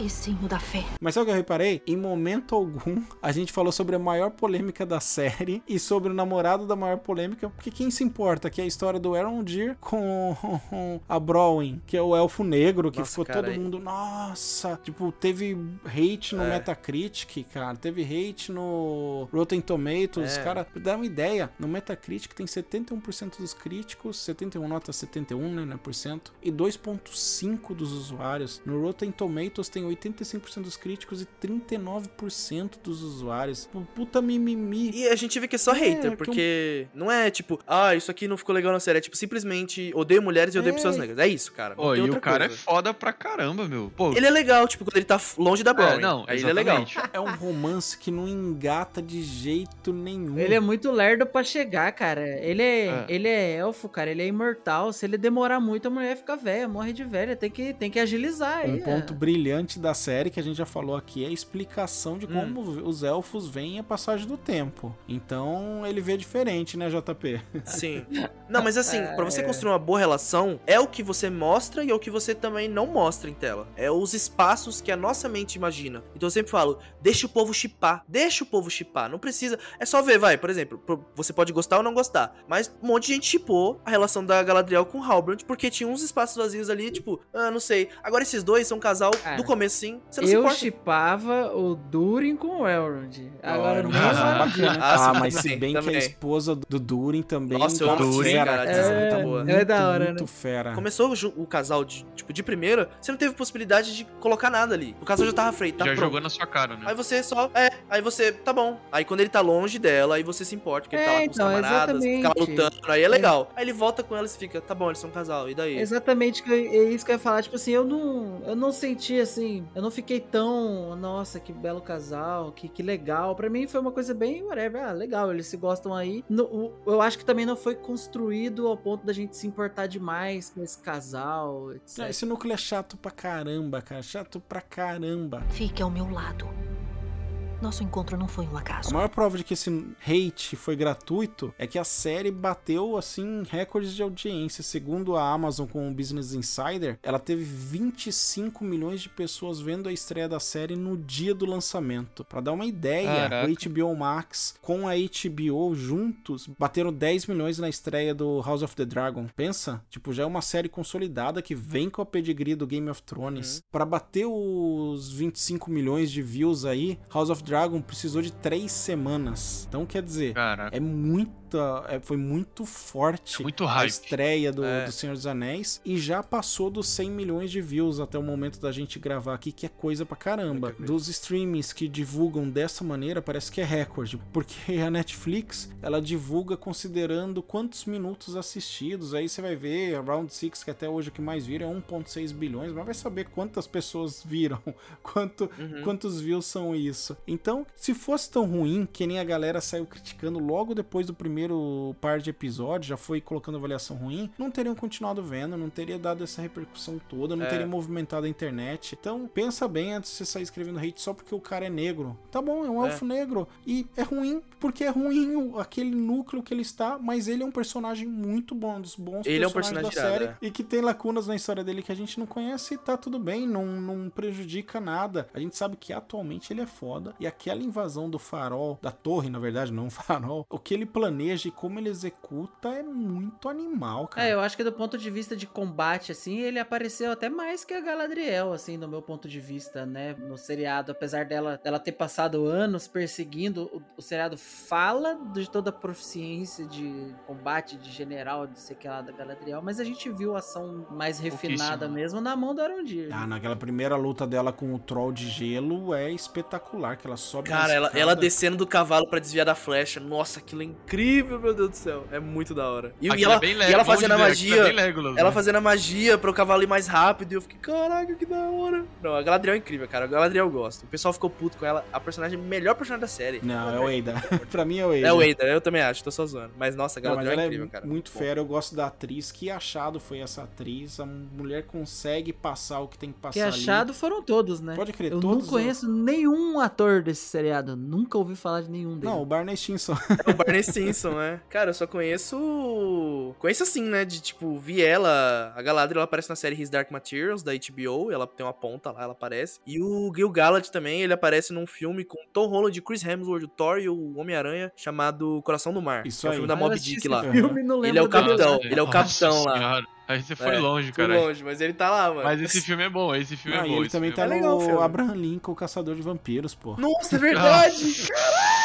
E sim o da fé. Mas sabe o que eu reparei? Em momento algum, a gente falou sobre a maior polêmica da série e sobre o namorado da maior polêmica, porque quem se importa que é a história do Elrond com [LAUGHS] a Browin, que é o elfo negro, que Nossa, ficou cara, todo aí- mundo, nossa, tipo, teve hate no É. Metacritic, cara, teve hate no Rotten Tomatoes, É. cara, pra dar uma ideia, no Metacritic tem 71% dos críticos, 71 nota 71, né, né, por cento, e 2.5 dos usuários. No Rotten Tomatoes tem 85% dos críticos e 39% dos usuários. Puta mimimi. E a gente vê que é só É, hater, que porque não é tipo, ah, isso aqui não ficou legal na série. É tipo, simplesmente odeio mulheres e odeio É. pessoas negras. É isso, cara. Não Pô, tem e outra o cara coisa. é foda pra caramba, meu. Pô, Ele é legal, tipo, quando ele tá longe da Brownie. é, não, aí ele é legal. É um romance que não engata de jeito nenhum. Ele é muito lerdo pra chegar, cara. Ele é, É. ele é elfo, cara. Ele é imortal. Se ele demorar muito, a mulher fica velha, morre de velha. Tem que, tem que agilizar aí. Um é. ponto brilhante da série que a gente já falou aqui é a explicação de Hum. como os elfos veem a passagem do tempo. Então ele vê diferente, né, JP? [LAUGHS] Sim. Não, mas assim, pra você É. construir uma boa relação, é o que você mostra e é o que você também não mostra em tela. É os espaços que a nossa mente imagina. Então eu sempre falo, deixa o povo chipar. Deixa o povo chipar. Não precisa. É só ver, vai, por exemplo, você pode gostar ou não gostar. Mas um monte de gente chipou a relação da Galadriel com o Halbrand, porque tinha uns espaços vazios ali, tipo, ah, não sei. Agora esses dois são um casal Cara, do começo sim. Você não se Eu chipava o Durin com o Elrond. Agora um nem casal vale- bacana. Ah, Ah, mas se também, bem que a também. esposa do Durin também Nossa, eu tá amo fera, cara, cara. é tá muito boa. É da hora, muito né? fera. Começou o, o casal de, tipo, de primeira, você não teve possibilidade de colocar nada ali. O casal já tava feito, tá Já pronto. jogou na sua cara, né? Aí você só. É, aí você. Tá bom. Aí quando ele tá longe dela, aí você se importa, porque ele tá É, lá com os então, camaradas, fica lutando, aí é legal. Aí ele volta com ela e fica, tá bom, eles são um casal, e daí? Exatamente, é isso que eu ia falar. Tipo assim, eu não, eu não senti assim, eu não fiquei tão, nossa, que belo casal, que, que legal. Pra mim foi uma coisa bem, whatever, ah, legal, eles se gostam aí. No- o- eu acho que também não foi construído ao ponto da gente se importar demais com esse casal, etc. É, Esse núcleo é chato pra caramba, cara. Chato pra caramba. Fique ao meu lado. Nosso encontro não foi um A acaso. maior prova de que esse hate foi gratuito é que a série bateu, assim, recordes de audiência. Segundo a Amazon com o Business Insider, ela teve 25 milhões de pessoas vendo a estreia da série no dia do lançamento. Pra dar uma ideia, Caraca. o HBO Max com a HBO juntos bateram 10 milhões na estreia do House of the Dragon. Pensa? Tipo, já é uma série consolidada que vem com a pedigree do Game of Thrones. Pra bater os 25 milhões de views aí, House of Dragon precisou de 3 semanas. Então, quer dizer, Caraca. é muita. é- foi muito forte É muito a estreia do, É. do Senhor dos Anéis e já passou dos 100 milhões de views até o momento da gente gravar aqui, que é coisa pra caramba. É é. Dos streamings que divulgam dessa maneira, parece que é recorde, porque [LAUGHS] a Netflix ela divulga considerando quantos minutos assistidos. Aí você vai ver a Round 6, que até hoje o que mais vira é 1,6 bilhões, mas vai saber quantas pessoas [LAUGHS] viram, quanto, Uhum. quantos views são isso. Então, se fosse tão ruim que nem a galera saiu criticando logo depois do primeiro primeiro par de episódios, já foi colocando avaliação ruim, não teriam continuado vendo, não teria dado essa repercussão toda, não É. teria movimentado a internet. Então, pensa bem antes de você sair escrevendo hate só porque o cara é negro. Tá bom, é um É. elfo negro. E é ruim, porque é ruim aquele núcleo que ele está, mas ele é um personagem muito bom, um dos bons Ele é um personagens da personagem série. irado, E que tem lacunas na história dele que a gente não conhece e tá tudo bem, não, não prejudica nada. A gente sabe que atualmente ele é foda. E aquela invasão do farol, da torre, na verdade, não [LAUGHS] farol, o que ele planeja e como ele executa é muito animal, cara. É, eu acho que do ponto de vista de combate, assim, ele apareceu até mais que a Galadriel, assim, do meu ponto de vista, né? No seriado, apesar dela, dela ter passado anos perseguindo, o, o seriado fala de toda a proficiência de combate, de general, de sei que lá da Galadriel, mas a gente viu a ação mais refinada mesmo na mão do Arondir. Ah, naquela primeira luta dela com o troll de gelo é espetacular, que ela sobe Cara, ela, escada. ela descendo do cavalo pra desviar da flecha. Nossa, aquilo é incrível, meu Deus do céu. É muito da hora. E, e ela, é e ela fazendo a magia. É Legolas, Ela né? fazendo a magia pro cavalo ir mais rápido. E eu fiquei, caraca, que da hora. Não, a Galadriel é incrível, cara. A Galadriel eu gosto. O pessoal ficou puto com ela. A personagem, melhor personagem da série. Não, é o Eida. [LAUGHS] pra mim é o Eida. É o Wader, eu também acho, tô só zoando. Mas nossa, a Não, mas Galadriel ela é é incrível, cara. muito Bom. fera, eu gosto da atriz. Que achado foi essa atriz? A mulher consegue passar o que tem que passar Que ali. achado foram todos, né? Pode crer, Eu todos não conheço nenhum ator desse seriado. Nunca ouvi falar de nenhum deles. Não, o Barney Stinson. É o Barney [LAUGHS] Né? Cara, eu só conheço. Conheço assim, né? De tipo, vi ela. A Galadriel ela aparece na série His Dark Materials da HBO. Ela tem uma ponta lá, ela aparece. E o Gil Galad também, ele aparece num filme com Tom Holland, Chris Hemsworth, o Thor e o Homem-Aranha, chamado Coração do Mar. Isso que é o aí. filme da Ah, Mob Dick lá. filme, não Ele é o capitão. Ele é o nossa capitão lá. senhora. Aí você foi É, longe, cara. longe, mas ele tá lá, mano. Mas esse filme é bom, esse filme Ah, é e bom. ele também filme tá é legal o filme. Abraham Lincoln, o Caçador de Vampiros, pô. Nossa, é [LAUGHS] verdade! Caraca!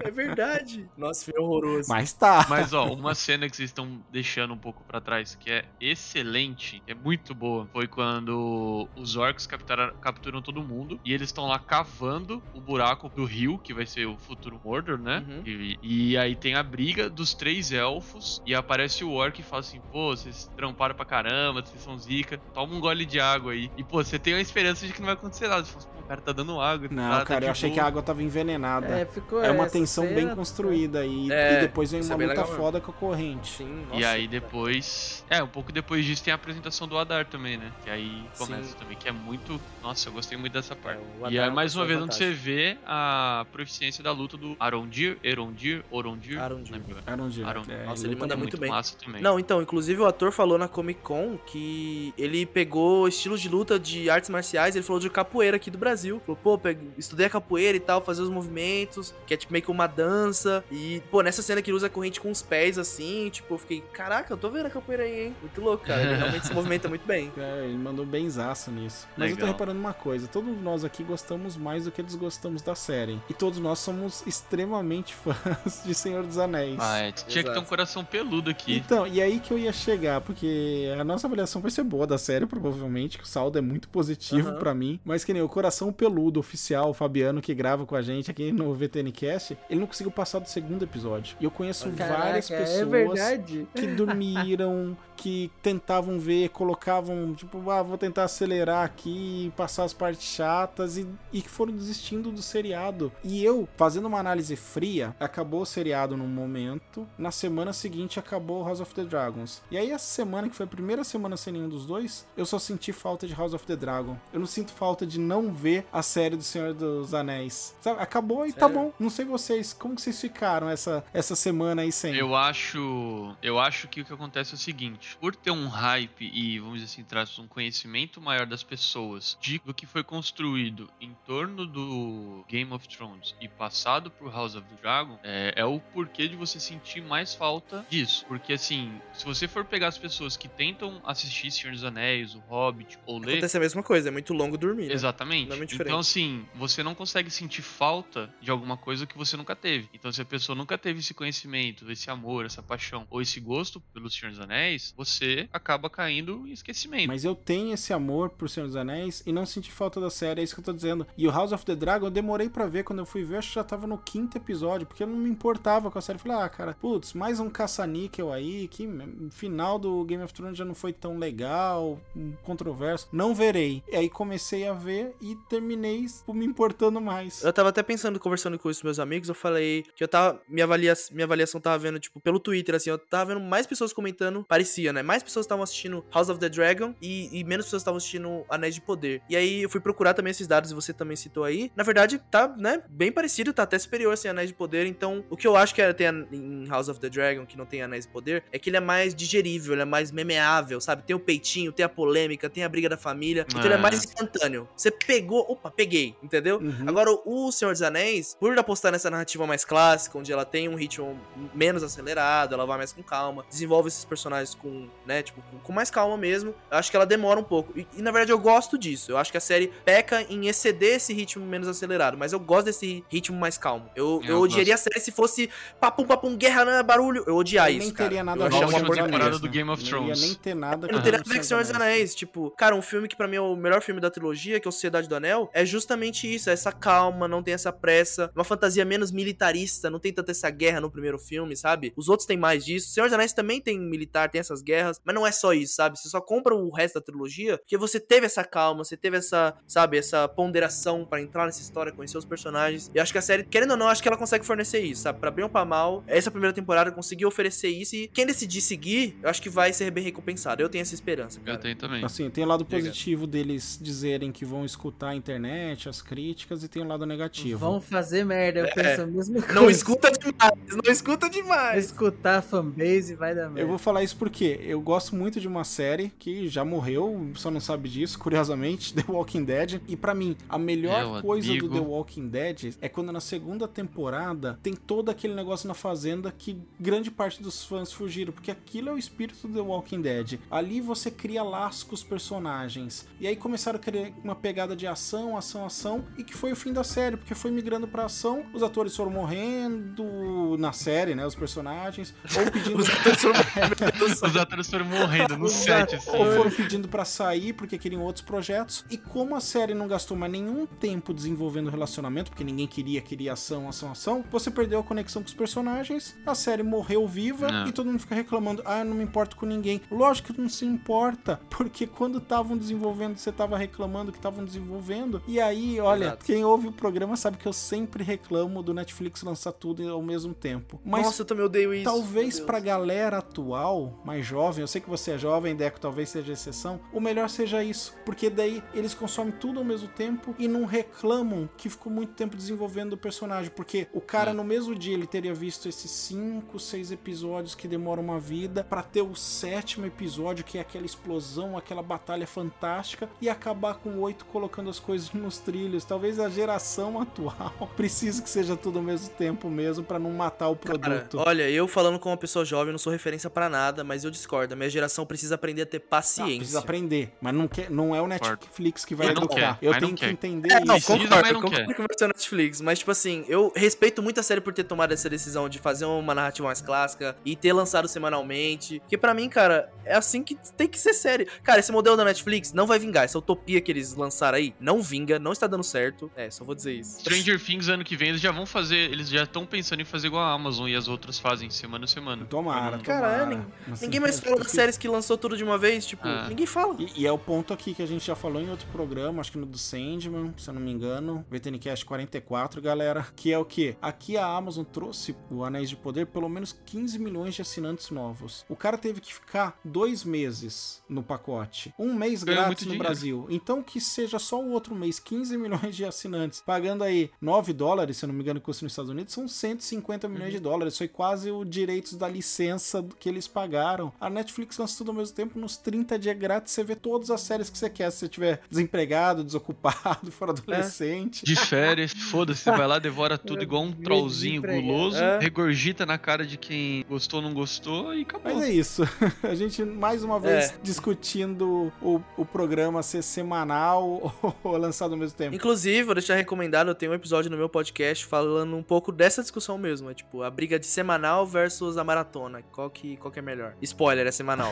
É verdade! Nossa, filme horroroso. Mas tá. Mas ó, uma cena que vocês estão deixando um pouco pra trás, que é excelente, que é muito boa, foi quando os orcs capturaram- capturam todo mundo e eles estão lá cavando o buraco do rio, que vai ser o futuro Mordor, né? Uhum. E, e aí tem a briga dos três elfos e aparece o orc e fala assim: pô, vocês tramparam pra caramba, vocês são zica, toma um gole de água aí. E pô, você tem a esperança de que não vai acontecer nada. Você fala assim, pô, o cara tá dando água. Não, tá, tá cara, de eu achei boa. que a água tava envenenada. É, ficou É uma tensão bem cena, construída e, É, e depois vem uma é bem luta legal mesmo. foda com a corrente. Sim, E nossa. aí depois. É, um pouco depois disso tem a apresentação do Adar também, né? Que aí começa Sim. também, que é muito. Nossa, eu gostei muito dessa parte. É, e é aí, mais uma vez, personagem onde você vê a proficiência da luta do Arondir, Erondir, Orondir. Arondir. Arondir. Arondir. É, Nossa, ele manda É muito muito bem. massa também. Não, então, inclusive o ator falou na Comic Con que ele pegou estilos de luta de artes marciais, ele falou de capoeira aqui do Brasil. Falou, pô, peguei- estudei a capoeira e tal, fazer os movimentos, que é tipo meio que uma dança. E, pô, nessa cena que ele usa a corrente com os pés assim, tipo, eu fiquei, caraca, eu tô vendo a capoeira aí, hein? Muito louco, cara. Ele realmente se [LAUGHS] movimenta muito bem. É, ele mandou benzaço nisso. Mas eu tô Legal. reparando uma coisa: todos nós aqui gostamos mais do que desgostamos da série. E todos nós somos extremamente [LAUGHS] fãs de Senhor dos Anéis. Ah, é, tinha que ter um Exato. coração peludo aqui. Então, e aí que eu ia chegar, porque a nossa avaliação vai ser boa da série, provavelmente, que o saldo é muito positivo Aham. pra mim. Mas que nem o coração peludo oficial, o Fabiano, que grava com a gente aqui no Ele não conseguiu passar do segundo episódio. E eu conheço várias Caraca, pessoas É que dormiram, [LAUGHS] que tentavam ver, colocavam, tipo, ah, vou tentar acelerar aqui, passar as partes chatas e, e que foram desistindo do seriado. E eu, fazendo uma análise fria, acabou o seriado num momento, na semana seguinte acabou House of the Dragons. E aí essa semana, que foi a primeira semana sem nenhum dos dois, eu só senti falta de House of the Dragon. Eu não sinto falta de não ver a série do Senhor dos Anéis. Sabe? Acabou e tá Sério? bom. Não sei vocês, como que vocês ficaram essa, essa semana aí sem? Eu acho. Eu acho que o que acontece é o seguinte: por ter um hype e, vamos dizer assim, traz um conhecimento maior das pessoas de, do que foi construído em torno do Game of Thrones e passado por House of the Dragon, é, é o porquê de você sentir mais falta disso. Porque assim, se você for pegar as pessoas que tentam assistir Senhor dos Anéis, o Hobbit ou ler. Acontece a mesma coisa, é muito longo dormir. né? Exatamente. Não é muito diferente. então, assim, você não consegue sentir falta de alguma coisa que você nunca teve. Então, se a pessoa nunca teve esse conhecimento, esse amor, essa paixão, ou esse gosto pelo Senhor dos Anéis, você acaba caindo em esquecimento. Mas eu tenho esse amor por Senhor dos Anéis e não senti falta da série, é isso que eu tô dizendo. E o House of the Dragon eu demorei pra ver, quando eu fui ver, acho que já tava no quinto episódio, porque eu não me importava com a série. Eu falei, ah, cara, putz, mais um caça-níquel aí, que final do Game of Thrones já não foi tão legal, um controverso. Não verei. E aí comecei a ver e terminei me importando mais. Eu tava até pensando, conversando com os meus meus amigos, eu falei que eu tava. Minha, avalia, minha avaliação tava vendo, tipo, pelo Twitter, assim, eu tava vendo mais pessoas comentando, parecia, né? Mais pessoas estavam assistindo House of the Dragon e, e menos pessoas estavam assistindo Anéis de Poder. E aí eu fui procurar também esses dados e você também citou aí. Na verdade, tá, né, bem parecido, tá até superior, assim, Anéis de Poder. Então, o que eu acho que é, tem em House of the Dragon, que não tem Anéis de Poder, é que ele é mais digerível, ele é mais memeável, sabe? Tem o peitinho, tem a polêmica, tem a briga da família. Então ele é É. mais instantâneo. Você pegou, opa, peguei, entendeu? Uhum. Agora, o Senhor dos Anéis, por apostar nessa narrativa mais clássica, onde ela tem um ritmo menos acelerado, ela vai mais com calma, desenvolve esses personagens com, né, tipo, com, mais calma mesmo, eu acho que ela demora um pouco. E, e, na verdade eu gosto disso. Eu acho que a série peca em exceder esse ritmo menos acelerado, mas eu gosto desse ritmo mais calmo. Eu, eu, Eu odiaria a série se fosse papum, papum, guerra, né, barulho. Eu odiar Eu isso, nem cara. teria nada eu a ver com uma a temporada do Game of Não Thrones. ia nem ter nada não com teria o nada a ver com Senhor dos Anéis. Tipo, cara, um filme que pra mim é o melhor filme da trilogia, que é o Sociedade do Anel, é justamente isso. É essa calma, não tem essa pressa. Uma fantasia menos militarista, não tem tanta essa guerra no primeiro filme, sabe? Os outros têm mais disso. Senhor dos Anéis também tem militar, tem essas guerras, mas não é só isso, sabe? Você só compra o resto da trilogia porque você teve essa calma, você teve essa, sabe, essa ponderação pra entrar nessa história, conhecer os personagens. E eu acho que a série, querendo ou não, acho que ela consegue fornecer isso, sabe? Pra bem ou pra mal, essa primeira temporada conseguiu oferecer isso e quem decidir seguir, eu acho que vai ser bem recompensado. Eu tenho essa esperança, cara. Eu tenho também. Assim, tem o lado positivo deles dizerem que vão escutar a internet, as críticas, e tem o lado negativo. Vão fazer merda, eu É. penso a mesma coisa. Não escuta demais, não escuta demais. Escutar a fanbase vai dar merda. Eu vou falar isso porque eu gosto muito de uma série que já morreu, só não sabe disso, [LAUGHS] curiosamente, The Walking Dead. E pra mim, a melhor Meu coisa amigo. do The Walking Dead é quando na segunda temporada tem todo aquele negócio na fazenda que grande parte dos fãs fugiram, porque aquilo é o espírito do The Walking Dead. Ali você cria laços com os personagens. E aí começaram a criar uma pegada de ação, ação, ação, e que foi o fim da série, porque foi migrando pra ação, os atores foram morrendo na série, né, os personagens, ou pedindo Os atores foram-. Os atores foram morrendo no set, assim. ou foram pedindo pra sair porque queriam outros projetos. E como a série não gastou mais nenhum tempo desenvolvendo o relacionamento, porque ninguém queria, queria ação, ação, ação, você perdeu a conexão com os personagens, a série morreu viva É. e todo mundo fica reclamando: ah, eu não me importo com ninguém. Lógico que não se importa, [LAUGHS] porque quando estavam desenvolvendo, você tava reclamando que estavam desenvolvendo. E aí, olha, Exato. quem ouve o programa sabe que eu sempre reclamo do Netflix lançar tudo ao mesmo tempo. Mas Nossa, eu também odeio isso. Talvez pra galera atual, mais jovem, eu sei que você é jovem, Deco talvez seja exceção, o melhor seja isso, porque daí eles consomem tudo ao mesmo tempo e não reclamam que ficou muito tempo desenvolvendo o personagem, porque o cara É. no mesmo dia ele teria visto esses 5, 6 episódios que demoram uma vida pra ter o sétimo episódio que é aquela explosão, aquela batalha fantástica e acabar com oito colocando as coisas [LAUGHS] nos trilhos. Talvez a geração atual [LAUGHS] precise que seja tudo ao mesmo tempo mesmo pra não matar o Cara, produto. olha, eu falando como uma pessoa jovem, eu não sou referência pra nada, mas eu discordo. A minha geração precisa aprender a ter Não, paciência. precisa aprender, mas não, quer, não é o Netflix que vai educar. quer, eu tenho que quer. entender É, não, isso. Concordo, não concordo quer. que vai ser Netflix, mas tipo assim, eu respeito muito a série por ter tomado essa decisão de fazer uma narrativa mais clássica e ter lançado semanalmente, porque pra mim, cara, é assim que tem que ser série. Cara, esse modelo da Netflix não vai vingar, essa utopia que eles lançaram aí não vinga, não está dando certo. É, só vou dizer isso. Stranger Things ano que vem eles já vão fazer, eles já estão pensando em fazer igual a Amazon e as outras fazem semana a semana. Tomara, Pra Cara, é, tomara. Assim, Ninguém mais eu fala das fico- séries que lançou tudo de uma vez, tipo, Ah. ninguém fala. E, e é o ponto aqui que a gente já falou em outro programa, acho que no do Sandman, se eu não me engano, VTNcast 44, galera, que é o que? Aqui a Amazon trouxe o Anéis de Poder pelo menos 15 milhões de assinantes novos. O cara teve que ficar dois meses no pacote, um mês Ganhou grátis no dinheiro. Brasil. Então que seja só o outro mês, 15 milhões de assinantes, pagando aí 9 dólares, se eu não me engano, que custa nos Estados Unidos, são 150 milhões de dólares. Foi quase o direitos da licença que eles pagaram. A Netflix lança tudo ao mesmo tempo, nos 30 dias grátis, você vê todas as séries que você quer. Se você estiver desempregado, desocupado, [LAUGHS] for adolescente. De férias, foda-se, você vai lá, devora tudo [LAUGHS] igual um trollzinho guloso, É. regurgita na cara de quem gostou ou não gostou e acabou. Mas é isso. [LAUGHS] A gente, mais uma vez, É. discutindo o, o programa ser semanal ou lançado ao mesmo tempo. Inclusive, vou deixar recomendado, eu tenho um episódio no meu podcast falando um pouco dessa discussão mesmo. É tipo, a briga de semanal versus a maratona. Qual que, qual que é melhor? Spoiler, é semanal.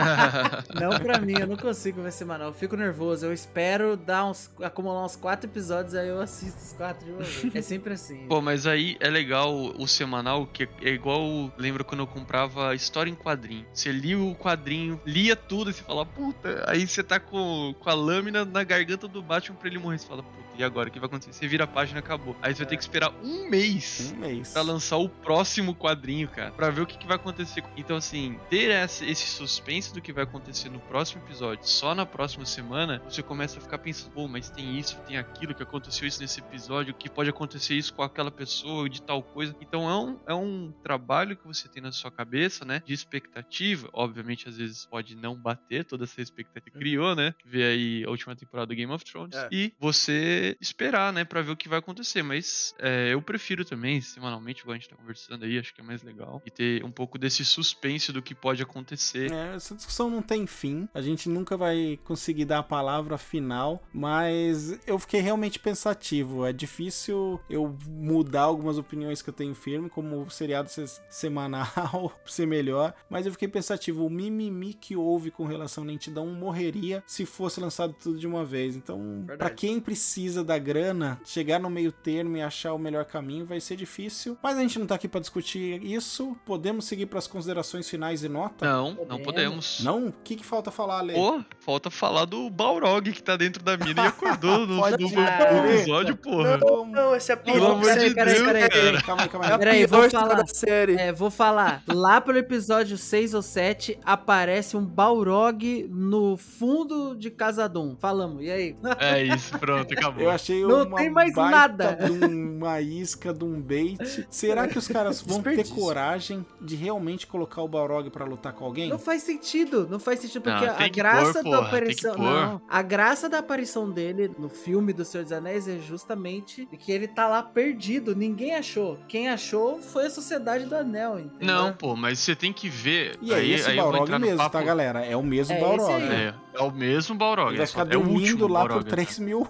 [LAUGHS] Não pra mim, eu não consigo ver semanal. Eu fico nervoso. Eu espero dar uns, acumular uns quatro episódios, aí eu assisto os quatro de uma vez. É sempre assim. Pô, mas aí é legal o semanal, que é igual. Lembra quando eu comprava história em quadrinho? Você lia o quadrinho, lia tudo e você fala, puta. Aí você tá com, com a lâmina na garganta do Batman pra ele morrer. Você fala, puta, e agora o que vai acontecer? Você vira a página e acabou. Aí você vai ter que esperar um mês Um mês. pra lançar o próximo quadrinho, cara, Pra ver o que, que vai acontecer. Então, assim, ter essa- esse suspense do que vai acontecer no próximo episódio, só na próxima semana, você começa a ficar pensando, pô, mas tem isso, tem aquilo, que aconteceu isso nesse episódio, que pode acontecer isso com aquela pessoa, de tal coisa. Então, é um, é um trabalho que você tem na sua cabeça, né, de expectativa. Obviamente, às vezes pode não bater toda essa expectativa que criou, né? Ver aí a última temporada do Game of Thrones. É. E você esperar, né, pra ver o que vai acontecer. Mas é, eu prefiro também, semanalmente, igual a gente tá conversando aí, acho que é mais legal. E ter um pouco desse suspense do que pode acontecer. É, essa discussão não tem fim. A gente nunca vai conseguir dar a palavra final, mas eu fiquei realmente pensativo. É difícil eu mudar algumas opiniões que eu tenho firme, como o seriado ser semanal [LAUGHS] ser melhor, mas eu fiquei pensativo. O mimimi que houve com relação à lentidão morreria se fosse lançado tudo de uma vez. Então, pra quem precisa da grana, chegar no meio termo e achar o melhor caminho vai ser difícil. Mas a gente não tá aqui pra discutir isso. Podemos seguir pras considerações finais e nota? Não, não Podemos. podemos. Não? O que, que falta falar, Lê? Pô, falta falar do Balrog que tá dentro da mina e acordou [LAUGHS] no, Pode no, no episódio, porra. Não, não, essa é Pelo amor de Peraí, Deus, peraí, peraí. cara. Calma aí, calma É aí. Peraí, pior vou falar. da série. É, vou falar. Lá pelo episódio 6 ou 7, aparece um Balrog no fundo de Casadum. Falamos, e aí? É isso, pronto, acabou. Eu achei Não uma tem mais baita nada. de uma isca, de um bait. Será que os caras [LAUGHS] vão ter coragem de realmente colocar o Balrog pra lutar com alguém? Não faz sentido, não faz sentido, porque Não, a graça pôr, da porra, aparição. Não, a graça da aparição dele no filme do Senhor dos Anéis é justamente que ele tá lá perdido, ninguém achou. Quem achou foi a Sociedade do Anel, entendeu? Não, pô, mas você tem que ver. E é aí, esse aí Balrog mesmo, papo. tá, galera? É o mesmo É esse Balrog. aí. É, é o mesmo Balrog. Ele vai é ficar é o dormindo último lá Balrog, por né? 3 mil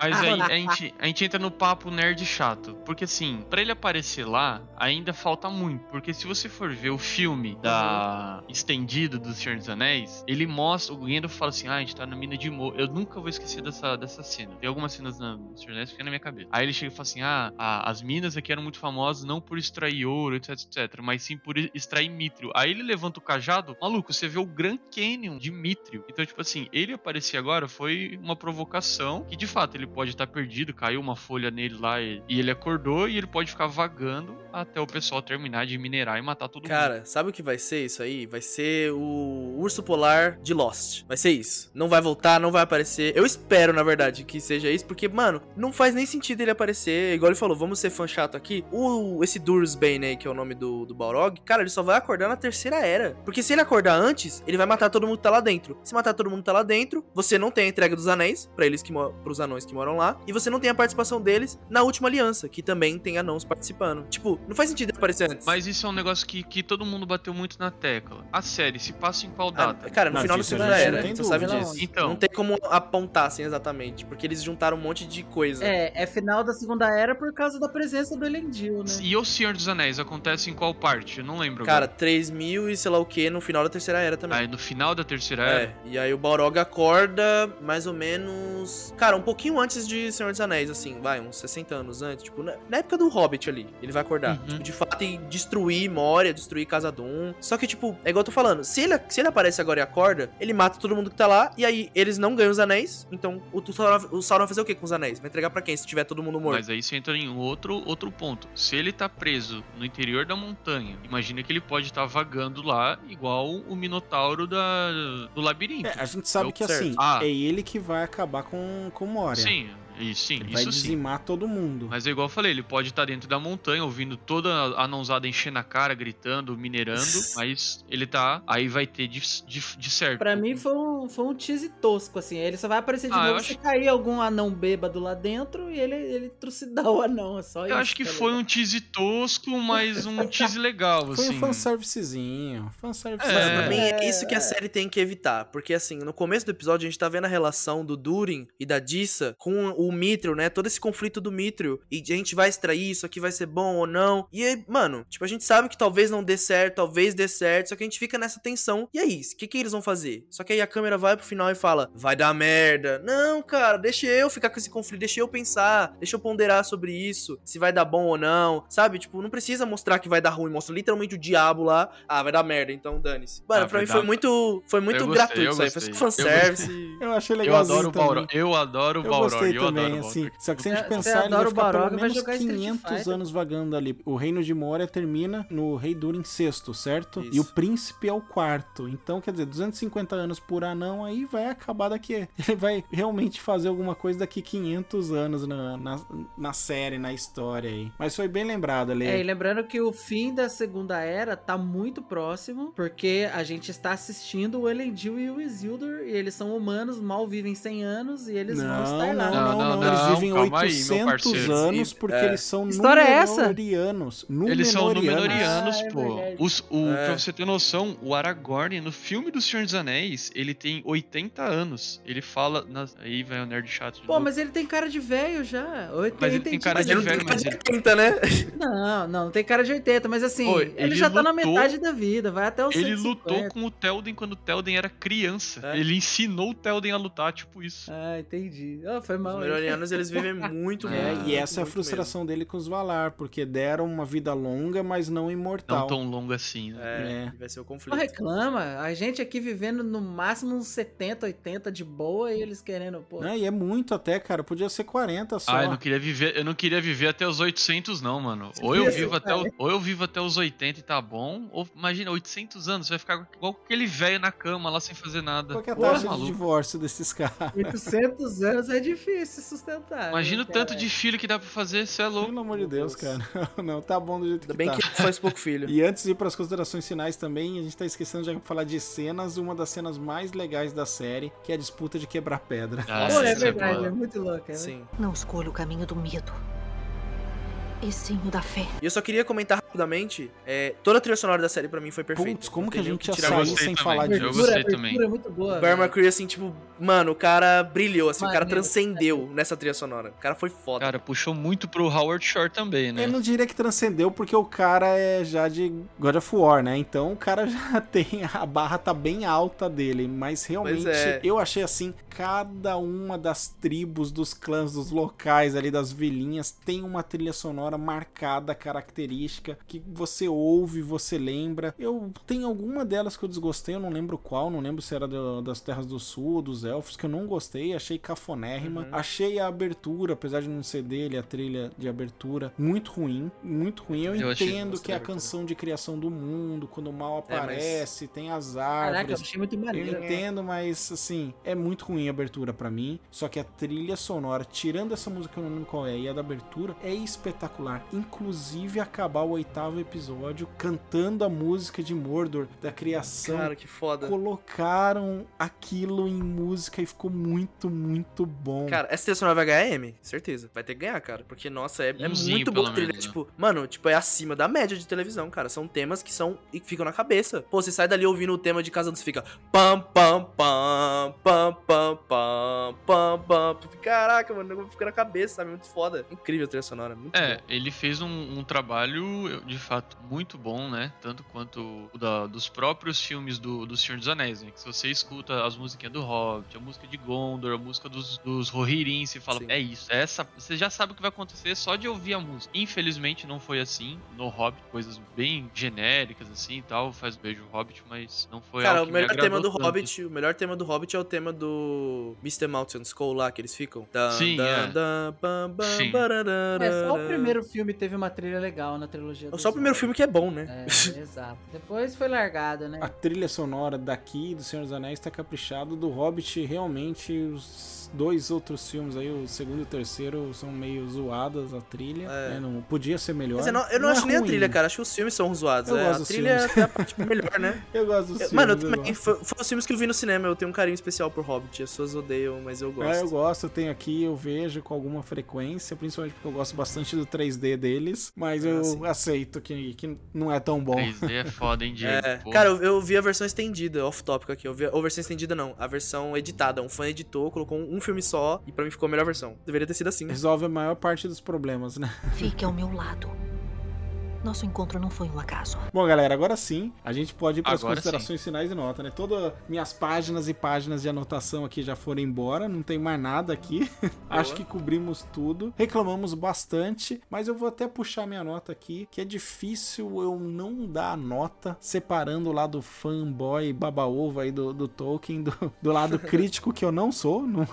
Mas [LAUGHS] aí a gente, a gente entra no papo nerd chato. Porque assim, pra ele aparecer lá, ainda falta muito. Porque se você for ver o filme da estendido do Senhor dos Anéis, ele mostra, o Gandalf fala assim: ah, a gente tá na mina de Mo. Eu nunca vou esquecer dessa, dessa cena. Tem algumas cenas na- no Senhor dos Anéis que ficam na minha cabeça. Aí ele chega e fala assim: ah, a- as minas aqui eram muito famosas não por extrair ouro, etc, etc, mas sim por extrair mithril. Aí ele levanta o cajado, maluco, você vê o Grand Canyon de mithril. Então, tipo assim, ele aparecer agora foi uma provocação que de fato ele pode estar perdido, caiu uma folha nele lá e, e ele acordou e ele pode ficar vagando até o pessoal terminar de minerar e matar todo mundo. Cara, sabe o que vai ser isso aí? Vai ser o urso polar de Lost. Vai ser isso. Não vai voltar, não vai aparecer. Eu espero, na verdade, que seja isso, porque, mano, não faz nem sentido ele aparecer. Igual ele falou, vamos ser fã chato aqui. O, esse Dursbane aí, que é o nome do, do Balrog, cara, ele só vai acordar na terceira era. Porque se ele acordar antes, ele vai matar todo mundo que tá lá dentro. Se matar todo mundo que tá lá dentro, você não tem a entrega dos anéis, pra eles que mo- pros anões que moram lá, e você não tem a participação deles na última aliança, que também tem anãos participando. Tipo, não faz sentido aparecer antes. Mas isso é um negócio que, que todo mundo bateu muito na tecla. A série se passa em qual Ah, data? cara, no Não, final da segunda era, você sabe disso. Então. Não tem como apontar assim exatamente, porque eles juntaram um monte de coisa. É, é final da Segunda Era por causa da presença do Elendil, né? E o Senhor dos Anéis acontece em qual parte? Eu não lembro. Cara, agora. 3 mil e sei lá o que no final da terceira era também. Aí no final da terceira era. É, e aí o Balrog acorda mais ou menos. Cara, um pouquinho antes de Senhor dos Anéis, assim, vai, uns 60 anos antes. Tipo, na, na época do Hobbit ali, ele vai acordar. Uhum. Tipo, de fato, e destruir Moria, destruir Casa Doom. Só que, tipo, é igual eu tô falando, se ele, se ele aparece agora e acorda, ele mata todo mundo que tá lá, e aí eles não ganham os anéis. Então, o, o, Sauron, o Sauron vai fazer o que com os anéis? Vai entregar pra quem se tiver todo mundo morto? Mas aí você entra em outro, outro ponto. Se ele tá preso no interior da montanha, imagina que ele pode estar vagando lá, igual o Minotauro da, do labirinto. É, a gente sabe Eu- que certo. assim, Ah. é ele que vai acabar com, com Moria. Sim, isso sim, Ele vai isso sim. dizimar todo mundo. Mas é igual eu falei, ele pode estar dentro da montanha, ouvindo toda a anãozada enchendo a cara, gritando, minerando, [LAUGHS] mas ele tá. Aí vai ter de, de, de certo. Pra mim foi um, foi um tease tosco, assim. Ele só vai aparecer de Ah, novo se acho- cair algum anão bêbado lá dentro e ele, ele trucidar [LAUGHS] o anão. É só isso. Eu acho que tá foi ligado? um tease tosco, mas um tease legal, [LAUGHS] Foi assim. um fanservicezinho. Fanservice. Mano, É. pra mim é isso que a série tem que evitar. Porque, assim, no começo do episódio a gente tá vendo a relação do Durin e da Dissa com o Mithril, né? Todo esse conflito do Mithril. E a gente vai extrair isso aqui, vai ser bom ou não. E aí, mano, tipo, a gente sabe que talvez não dê certo, talvez dê certo. Só que a gente fica nessa tensão. E aí, o que, que eles vão fazer? Só que aí a câmera vai pro final e fala: vai dar merda. Não, cara, deixa eu ficar com esse conflito, deixa eu pensar, deixa eu ponderar sobre isso, se vai dar bom ou não. Sabe? Tipo, não precisa mostrar que vai dar ruim. Mostra literalmente o diabo lá. Ah, vai dar merda, então dane-se. Mano, Ah, pra mim foi dar- muito, foi muito Eu gostei, gratuito eu isso aí. Foi gostei. fanservice. Eu achei Eu legalzinho adoro o. Balrog. Eu adoro o Eu Balrog. gostei Eu também, assim. Só que se a gente pensar, ele vai ficar pelo menos jogar Street 500 Fighter. anos vagando ali. O reino de Moria termina no Rei Durin sexto, certo? Isso. E o príncipe é o quarto. Então, quer dizer, 250 anos por anão aí vai acabar daqui. [LAUGHS] Ele vai realmente fazer alguma coisa daqui 500 anos na, na, na série, na história aí. Mas foi bem lembrado ali. É, e lembrando que o fim da Segunda Era tá muito próximo, porque a gente está assistindo o Elendil e o Isildur, e eles são humanos, mal vivem 100 anos, e eles vão Não, estar lá. não, Não, não, não, não. Eles não, vivem calma aí, meu 800 parceiro. anos porque É. eles são História é essa? Eles são Númenóreanos. Númenóreanos, Ah, é pô. verdade. Os, o, É. Pra você ter noção, o Aragorn, no filme do Senhor dos Anéis, ele tem 80 anos. Ele fala. nas- Aí vai o nerd chato de Pô, novo. mas ele tem cara de velho já. 80 Mas ele tem cara Mas de não velho, mas ele- 80, né? Não, não, tem cara de 80, mas assim, Pô, ele, ele já tá na lutou- metade da vida, vai até os Ele 150. lutou com o Telden quando o Telden era criança. É. Ele ensinou o Telden a lutar, tipo isso. Ah, entendi. Ah, foi Os mal. aí. Melhorianos, eles vivem muito, [LAUGHS] É, muito, e essa é a frustração dele com os Valar, porque deram uma vida longa, mas não Não imortal. tão longo assim, mesmo. né? É, É. vai ser o Não conflito. reclama, a gente aqui vivendo no máximo uns 70, 80 de boa e eles querendo, pô. Não, e é muito até, cara. Podia ser 40 só. Ah, eu não queria viver, eu não queria viver até os 800 não, mano. Ou eu vivo até, o- ou eu vivo até os 80 e tá bom, ou imagina 800 anos, você vai ficar igual aquele velho na cama lá sem fazer nada. Qual que é a Porra, taxa de maluco. divórcio desses caras? 800 anos é difícil sustentar. Imagina o tanto de filho que dá pra fazer, você é louco. Pelo amor de Deus, cara. [LAUGHS] Não, tá bom do jeito Ainda que bem tá. que faz pouco filho. [LAUGHS] E antes de ir para as considerações finais também, a gente tá esquecendo de falar de cenas, uma das cenas mais legais da série, que é a disputa de quebrar pedra. Ah, Pô, é isso verdade, boa. é muito louco, né? Sim. Não escolha o caminho do medo. E sim o da fé. E eu só queria comentar rapidamente, é, toda a trilha sonora da série pra mim foi perfeita. Putz, como que a gente ia sair sem também, falar eu disso? gostei a abertura também. é muito boa. O Bear. McCree, assim, tipo, mano, o cara brilhou, assim, o cara transcendeu nessa trilha sonora. O cara foi foda. Cara, puxou muito pro Howard Shore também, né? Eu não diria que transcendeu porque o cara é já de God of War, né? Então o cara [LAUGHS] já tem. A barra tá bem alta dele. Mas realmente é. eu achei assim: cada uma das tribos, dos clãs, dos locais ali, das vilinhas, tem uma trilha sonora marcada, característica, que você ouve, você lembra. Eu tenho alguma delas que eu desgostei, eu não lembro qual, não lembro se era do- das Terras do Sul, dos Elfos, que eu não gostei, achei cafonérrima. Uhum. Achei a abertura, apesar de não ser dele, a trilha de abertura, muito ruim. Muito ruim. Eu, Eu entendo que é a canção de criação do mundo, quando o mal É, mas- aparece, tem as Caraca, eu árvores. achei muito Eu maneiro. entendo, mas assim, é muito ruim a abertura pra mim. Só que a trilha sonora, tirando essa música que eu não lembro qual é, e a da abertura, é espetacular. Inclusive acabar o oitavo episódio cantando a música de Mordor da criação. Cara, que foda. Colocaram aquilo em música e ficou muito, muito bom. Cara, essa trilha sonora vai ganhar M, certeza. Vai ter que ganhar, cara. Porque, nossa, é, é muito boa trilha. menos, né? Tipo, mano, tipo, é acima da média de televisão, cara. São temas que são e que ficam na cabeça. Pô, você sai dali ouvindo o tema de Casa dos fica pam, pam, pam, pam, pam, pam, pam, pam. Caraca, mano, o negócio fica na cabeça, sabe? Muito foda. Incrível a trilha sonora, muito É, bom. ele fez um, um trabalho de fato muito bom, né? Tanto quanto o da- dos próprios filmes do, do Senhor dos Anéis, né? Que se você escuta as musiquinhas do Hobbit, a música de Gondor, a música dos, dos Rohirrim, você fala, Sim. é isso, é essa. Você já sabe o que vai acontecer só de ouvir a música. Infelizmente não foi assim no Hobbit, coisas bem genéricas assim e tal. Faz beijo Hobbit, mas não foi Cara, algo o que me melhor tema do tanto. Hobbit, o melhor tema do Hobbit é o tema do Mr. Mountain Skull lá que eles ficam. Dan, Sim, dan, é. dan, bam, bam, Sim. bararara. É, só o primeiro filme teve uma trilha legal na trilogia. É dos só o primeiro filme que é bom, né? É, [LAUGHS] exato. Depois foi largado, né? A trilha sonora daqui do Senhor dos Anéis tá caprichado. Do Hobbit, realmente, os dois outros filmes aí, o segundo e o terceiro, são meio zoadas a trilha. É. né? Não, podia ser melhor. Eu não, eu não acho é nem a ruim. trilha, cara. Acho que os filmes são zoados. Eu é, gosto a dos trilha filmes. é a parte melhor, né? [LAUGHS] Eu gosto dos Eu- filmes. mano, eu eu também. gosto. Foi, foi os filmes que eu vi no cinema. Eu tenho um carinho especial por Hobbit. As pessoas odeiam, mas eu gosto. É, eu gosto, eu tenho aqui, eu vejo com alguma frequência, principalmente porque eu gosto bastante do 3D deles, mas Ah, eu sim. aceito que, que não é tão bom. 3D é foda, hein, [LAUGHS] Diego? É, cara, eu, eu vi a versão estendida, off-topic aqui. Eu vi a, ou versão estendida, não. A versão editada. Um fã editou, colocou um filme só e pra mim ficou a melhor versão. Deveria ter sido assim. Resolve a maior parte dos problemas, né? Fique ao meu lado. Nosso encontro não foi um acaso. Bom, galera, agora sim, a gente pode ir para as considerações finais e nota, né? Todas minhas páginas e páginas de anotação aqui já foram embora, não tem mais nada aqui. [LAUGHS] Acho que cobrimos tudo. Reclamamos bastante, mas eu vou até puxar minha nota aqui, que é difícil eu não dar a nota separando lá do fanboy baba-ovo aí do, do Tolkien, do, do lado [LAUGHS] crítico que eu não sou, [LAUGHS] não,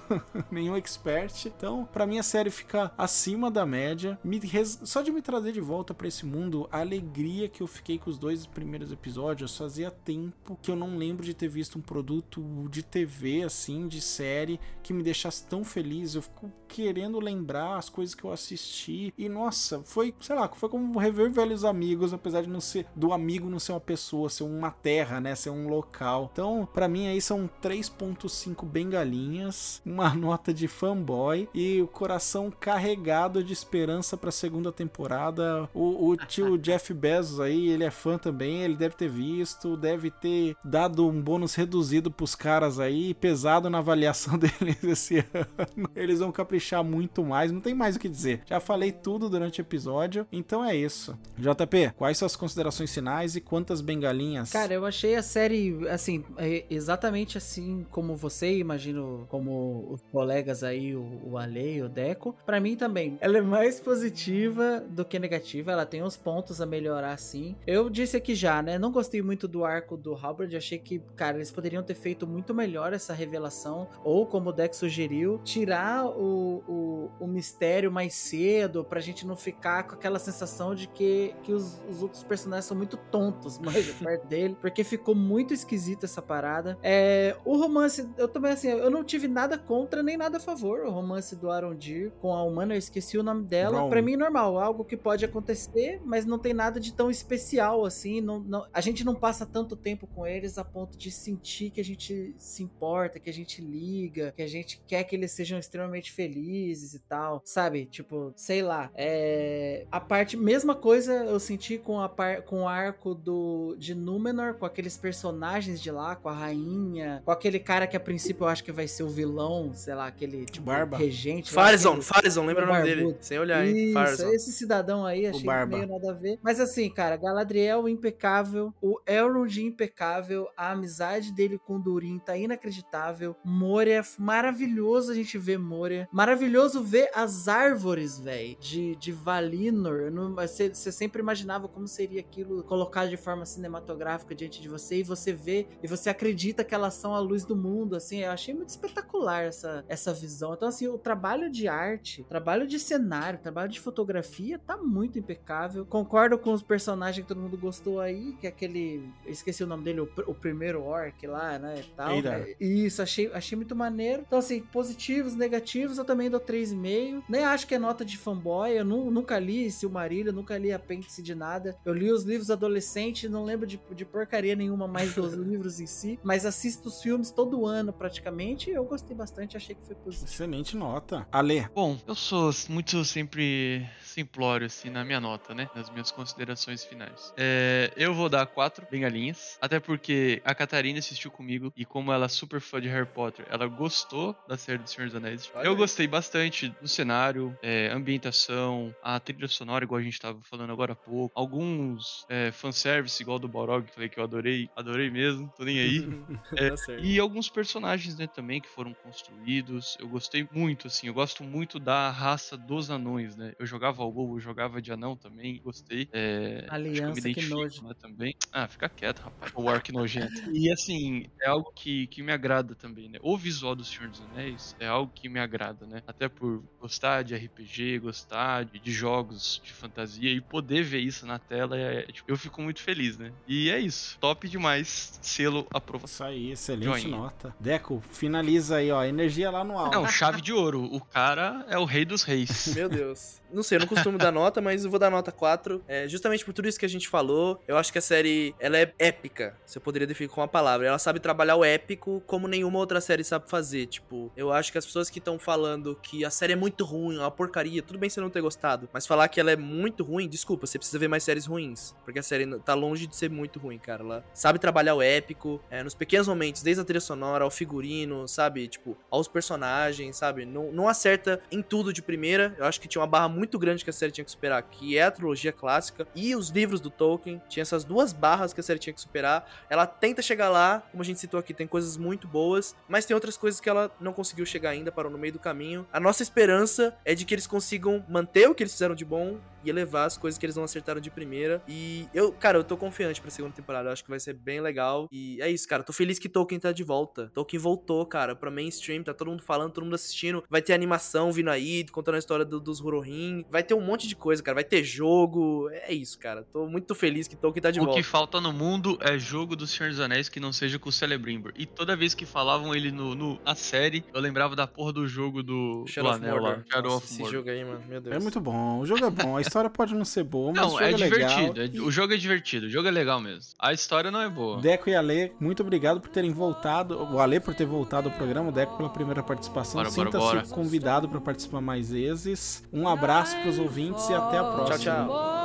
nenhum expert. Então, pra mim a série fica acima da média. Me Só de me trazer de volta pra esse mundo, a alegria que eu fiquei com os dois primeiros episódios, fazia tempo que eu não lembro de ter visto um produto de TV assim, de série, que me deixasse tão feliz. Eu fico querendo lembrar as coisas que eu assisti. E nossa, foi, sei lá, foi como rever velhos amigos, apesar de não ser do amigo não ser uma pessoa, ser uma terra, né, ser um local. Então, pra mim aí são 3.5 bengalinhas, uma [LAUGHS] nota de fanboy e o coração carregado de esperança pra segunda temporada. O, o tio Jeff Bezos aí, ele é fã também, ele deve ter visto, deve ter dado um bônus reduzido pros caras aí, pesado na avaliação [LAUGHS] deles esse ano. Eles vão caprichar muito mais, não tem mais o que dizer. Já falei tudo durante o episódio, então é isso. JP, quais suas considerações finais e quantas bengalinhas? Cara, eu achei a série, assim, é exatamente assim como você, imagino como os colegas aí, o, o Ale e o Deco. Pra mim também, ela é mais positiva do que negativa, ela tem uns pontos a melhorar sim. Eu disse aqui já, né, não gostei muito do arco do Halberd, achei que, cara, eles poderiam ter feito muito melhor essa revelação, ou como o Deco sugeriu, tirar o, o, o mistério mais cedo, pra gente não ficar com aquela sensação de que, que os, os outros personagens são muito tontos, [LAUGHS] mas perto dele, porque ficou muito esquisita essa parada. É, o romance, eu também assim, eu não tive nada contra nem nada a favor. O romance do Arondir com a humana, eu esqueci o nome dela. Brown. Pra mim, normal, algo que pode acontecer, mas não tem nada de tão especial assim. Não, não- a gente não passa tanto tempo com eles a ponto de sentir que a gente se importa, que a gente liga, que a gente quer que eles sejam extremamente felizes e tal, sabe? Tipo, sei lá. É, a parte, mesma coisa eu senti com, a par, com o arco do, de Númenor, com aqueles personagens de lá, com a rainha, com aquele cara que a princípio eu acho que vai ser o vilão, sei lá, aquele tipo Barba. regente. Farzon, aquele- Farzon, lembra o nome barbudo. dele? Sem olhar, hein? isso, Farzon. esse cidadão aí, achei Barba. meio nada a ver. Mas assim, cara, Galadriel impecável, o Elrond impecável, a amizade dele com Durin tá inacreditável. Moria, maravilhoso a gente ver Moria. Maravilhoso ver as árvores, velho, de, de Valinor. Você sempre imaginava como seria aquilo colocado de forma cinematográfica diante de você e você vê e você acredita que elas são a luz do mundo, assim. Eu achei muito espetacular essa, essa visão. Então, assim, o trabalho de arte, trabalho de cenário, trabalho de fotografia tá muito impecável. Concordo com os personagens que todo mundo gostou aí, que é aquele. Eu esqueci o nome dele, o, pr- o primeiro orc lá, né? E tal. É, Isso, achei, achei muito maneiro. Então, assim, positivos, negativos, eu também dou 3,5. Nem acho que é nota de fanboy. Eu nu- nunca li Silmarillion, nunca li Apêndice de nada. Eu li os livros adolescentes, não lembro de, de porcaria nenhuma mais dos [LAUGHS] livros em si. Mas assisto os filmes todo ano, praticamente. E eu gostei bastante, achei que foi positivo. Excelente nota. Ale, Bom, eu sou muito sempre simplório, assim, na minha nota, né? Nas minhas considerações finais. É, eu vou dar quatro bengalinhas, até porque a Catarina assistiu comigo e como ela é super fã de Harry Potter, ela gostou da série do Senhor dos Anéis. Olha eu aí. gostei bastante do cenário, é, ambientação, a trilha sonora, igual a gente tava falando agora há pouco. Alguns é, fanservice, igual do Balrog, que falei que eu adorei, adorei mesmo, tô nem aí. [LAUGHS] É, Tá certo. E alguns personagens, né, também que foram construídos. Eu gostei muito, assim. Eu gosto muito da raça dos anões, né? Eu jogava ao eu jogava de anão também, gostei. É, que eu Aliança, que identifico, nojo. né, também. Ah, fica quieto, rapaz. O Ark nojento. [LAUGHS] E assim, é algo que, que me agrada também, né? O visual do Senhor dos Anéis é algo que me agrada, né? Até por gostar de RPG, gostar de, de jogos de fantasia e poder ver isso na tela, é, é, tipo, eu fico muito feliz, né? E é isso. Top demais. Selo aprovação. isso aí, excelente Joinha. nota. Deco, finaliza aí, ó. Energia lá no alto. Não, chave de ouro. O cara é o rei dos reis. [LAUGHS] Meu Deus. Não sei, eu não costumo dar nota, mas eu vou dar nota 4. É, justamente por tudo isso que a gente falou, eu acho que a série, ela é épica. Se eu poderia definir com uma palavra. Ela sabe trabalhar o épico como nenhuma outra série sabe fazer. Tipo, eu acho que as pessoas que estão falando que a série é muito ruim, é uma porcaria, tudo bem você não ter gostado, mas falar que ela é muito ruim, desculpa, você precisa ver mais séries ruins. Porque a série tá longe de ser muito ruim, cara. Ela sabe trabalhar o épico, é, nos pequenos momentos, desde a trilha sonora, ao figurino, sabe? Tipo, aos personagens, sabe? Não, não acerta em tudo de primeira. Eu acho que tinha uma barra muito grande que a série tinha que superar, que é a trilogia clássica e os livros do Tolkien. Tinha essas duas barras que a série tinha que superar. Ela tenta chegar lá, como a gente citou aqui, tem coisas muito boas, mas tem outras coisas que ela não conseguiu chegar ainda, parou no meio do caminho. A nossa esperança é de que eles consigam manter o que eles fizeram de bom e elevar as coisas que eles não acertaram de primeira. E eu, cara, eu tô confiante pra segunda temporada. Eu acho que vai ser bem legal. E é isso, cara. Tô feliz que Tolkien tá de volta. Tolkien voltou, cara, pra mainstream. Tá todo mundo falando, todo mundo assistindo. Vai ter animação vindo aí, contando a história do, dos Hurohin. Vai ter um monte de coisa, cara. Vai ter jogo. É isso, cara. Tô muito feliz que Tolkien tá de o volta. que falta no mundo é jogo do Senhor dos Anéis que não seja com o Celebrimbor. E toda vez que falavam ele no, no, na série, eu lembrava da porra do jogo do, Shadow do of Anel lá. Mordor. Shadow Nossa, of esse jogo aí, mano. Meu Deus. É muito bom. O jogo é bom. [LAUGHS] A história pode não ser boa, mas o Não, jogo é é, legal. divertido. é- O jogo é divertido. O jogo é legal mesmo. A história não é boa. Deco e Ale, muito obrigado por terem voltado. O Ale por ter voltado ao programa, o Deco pela primeira participação. Sinta-se convidado para participar mais vezes. Um abraço pros ouvintes e até a próxima. tchau.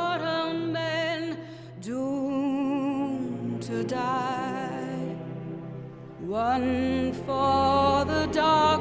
To die. One for the Dark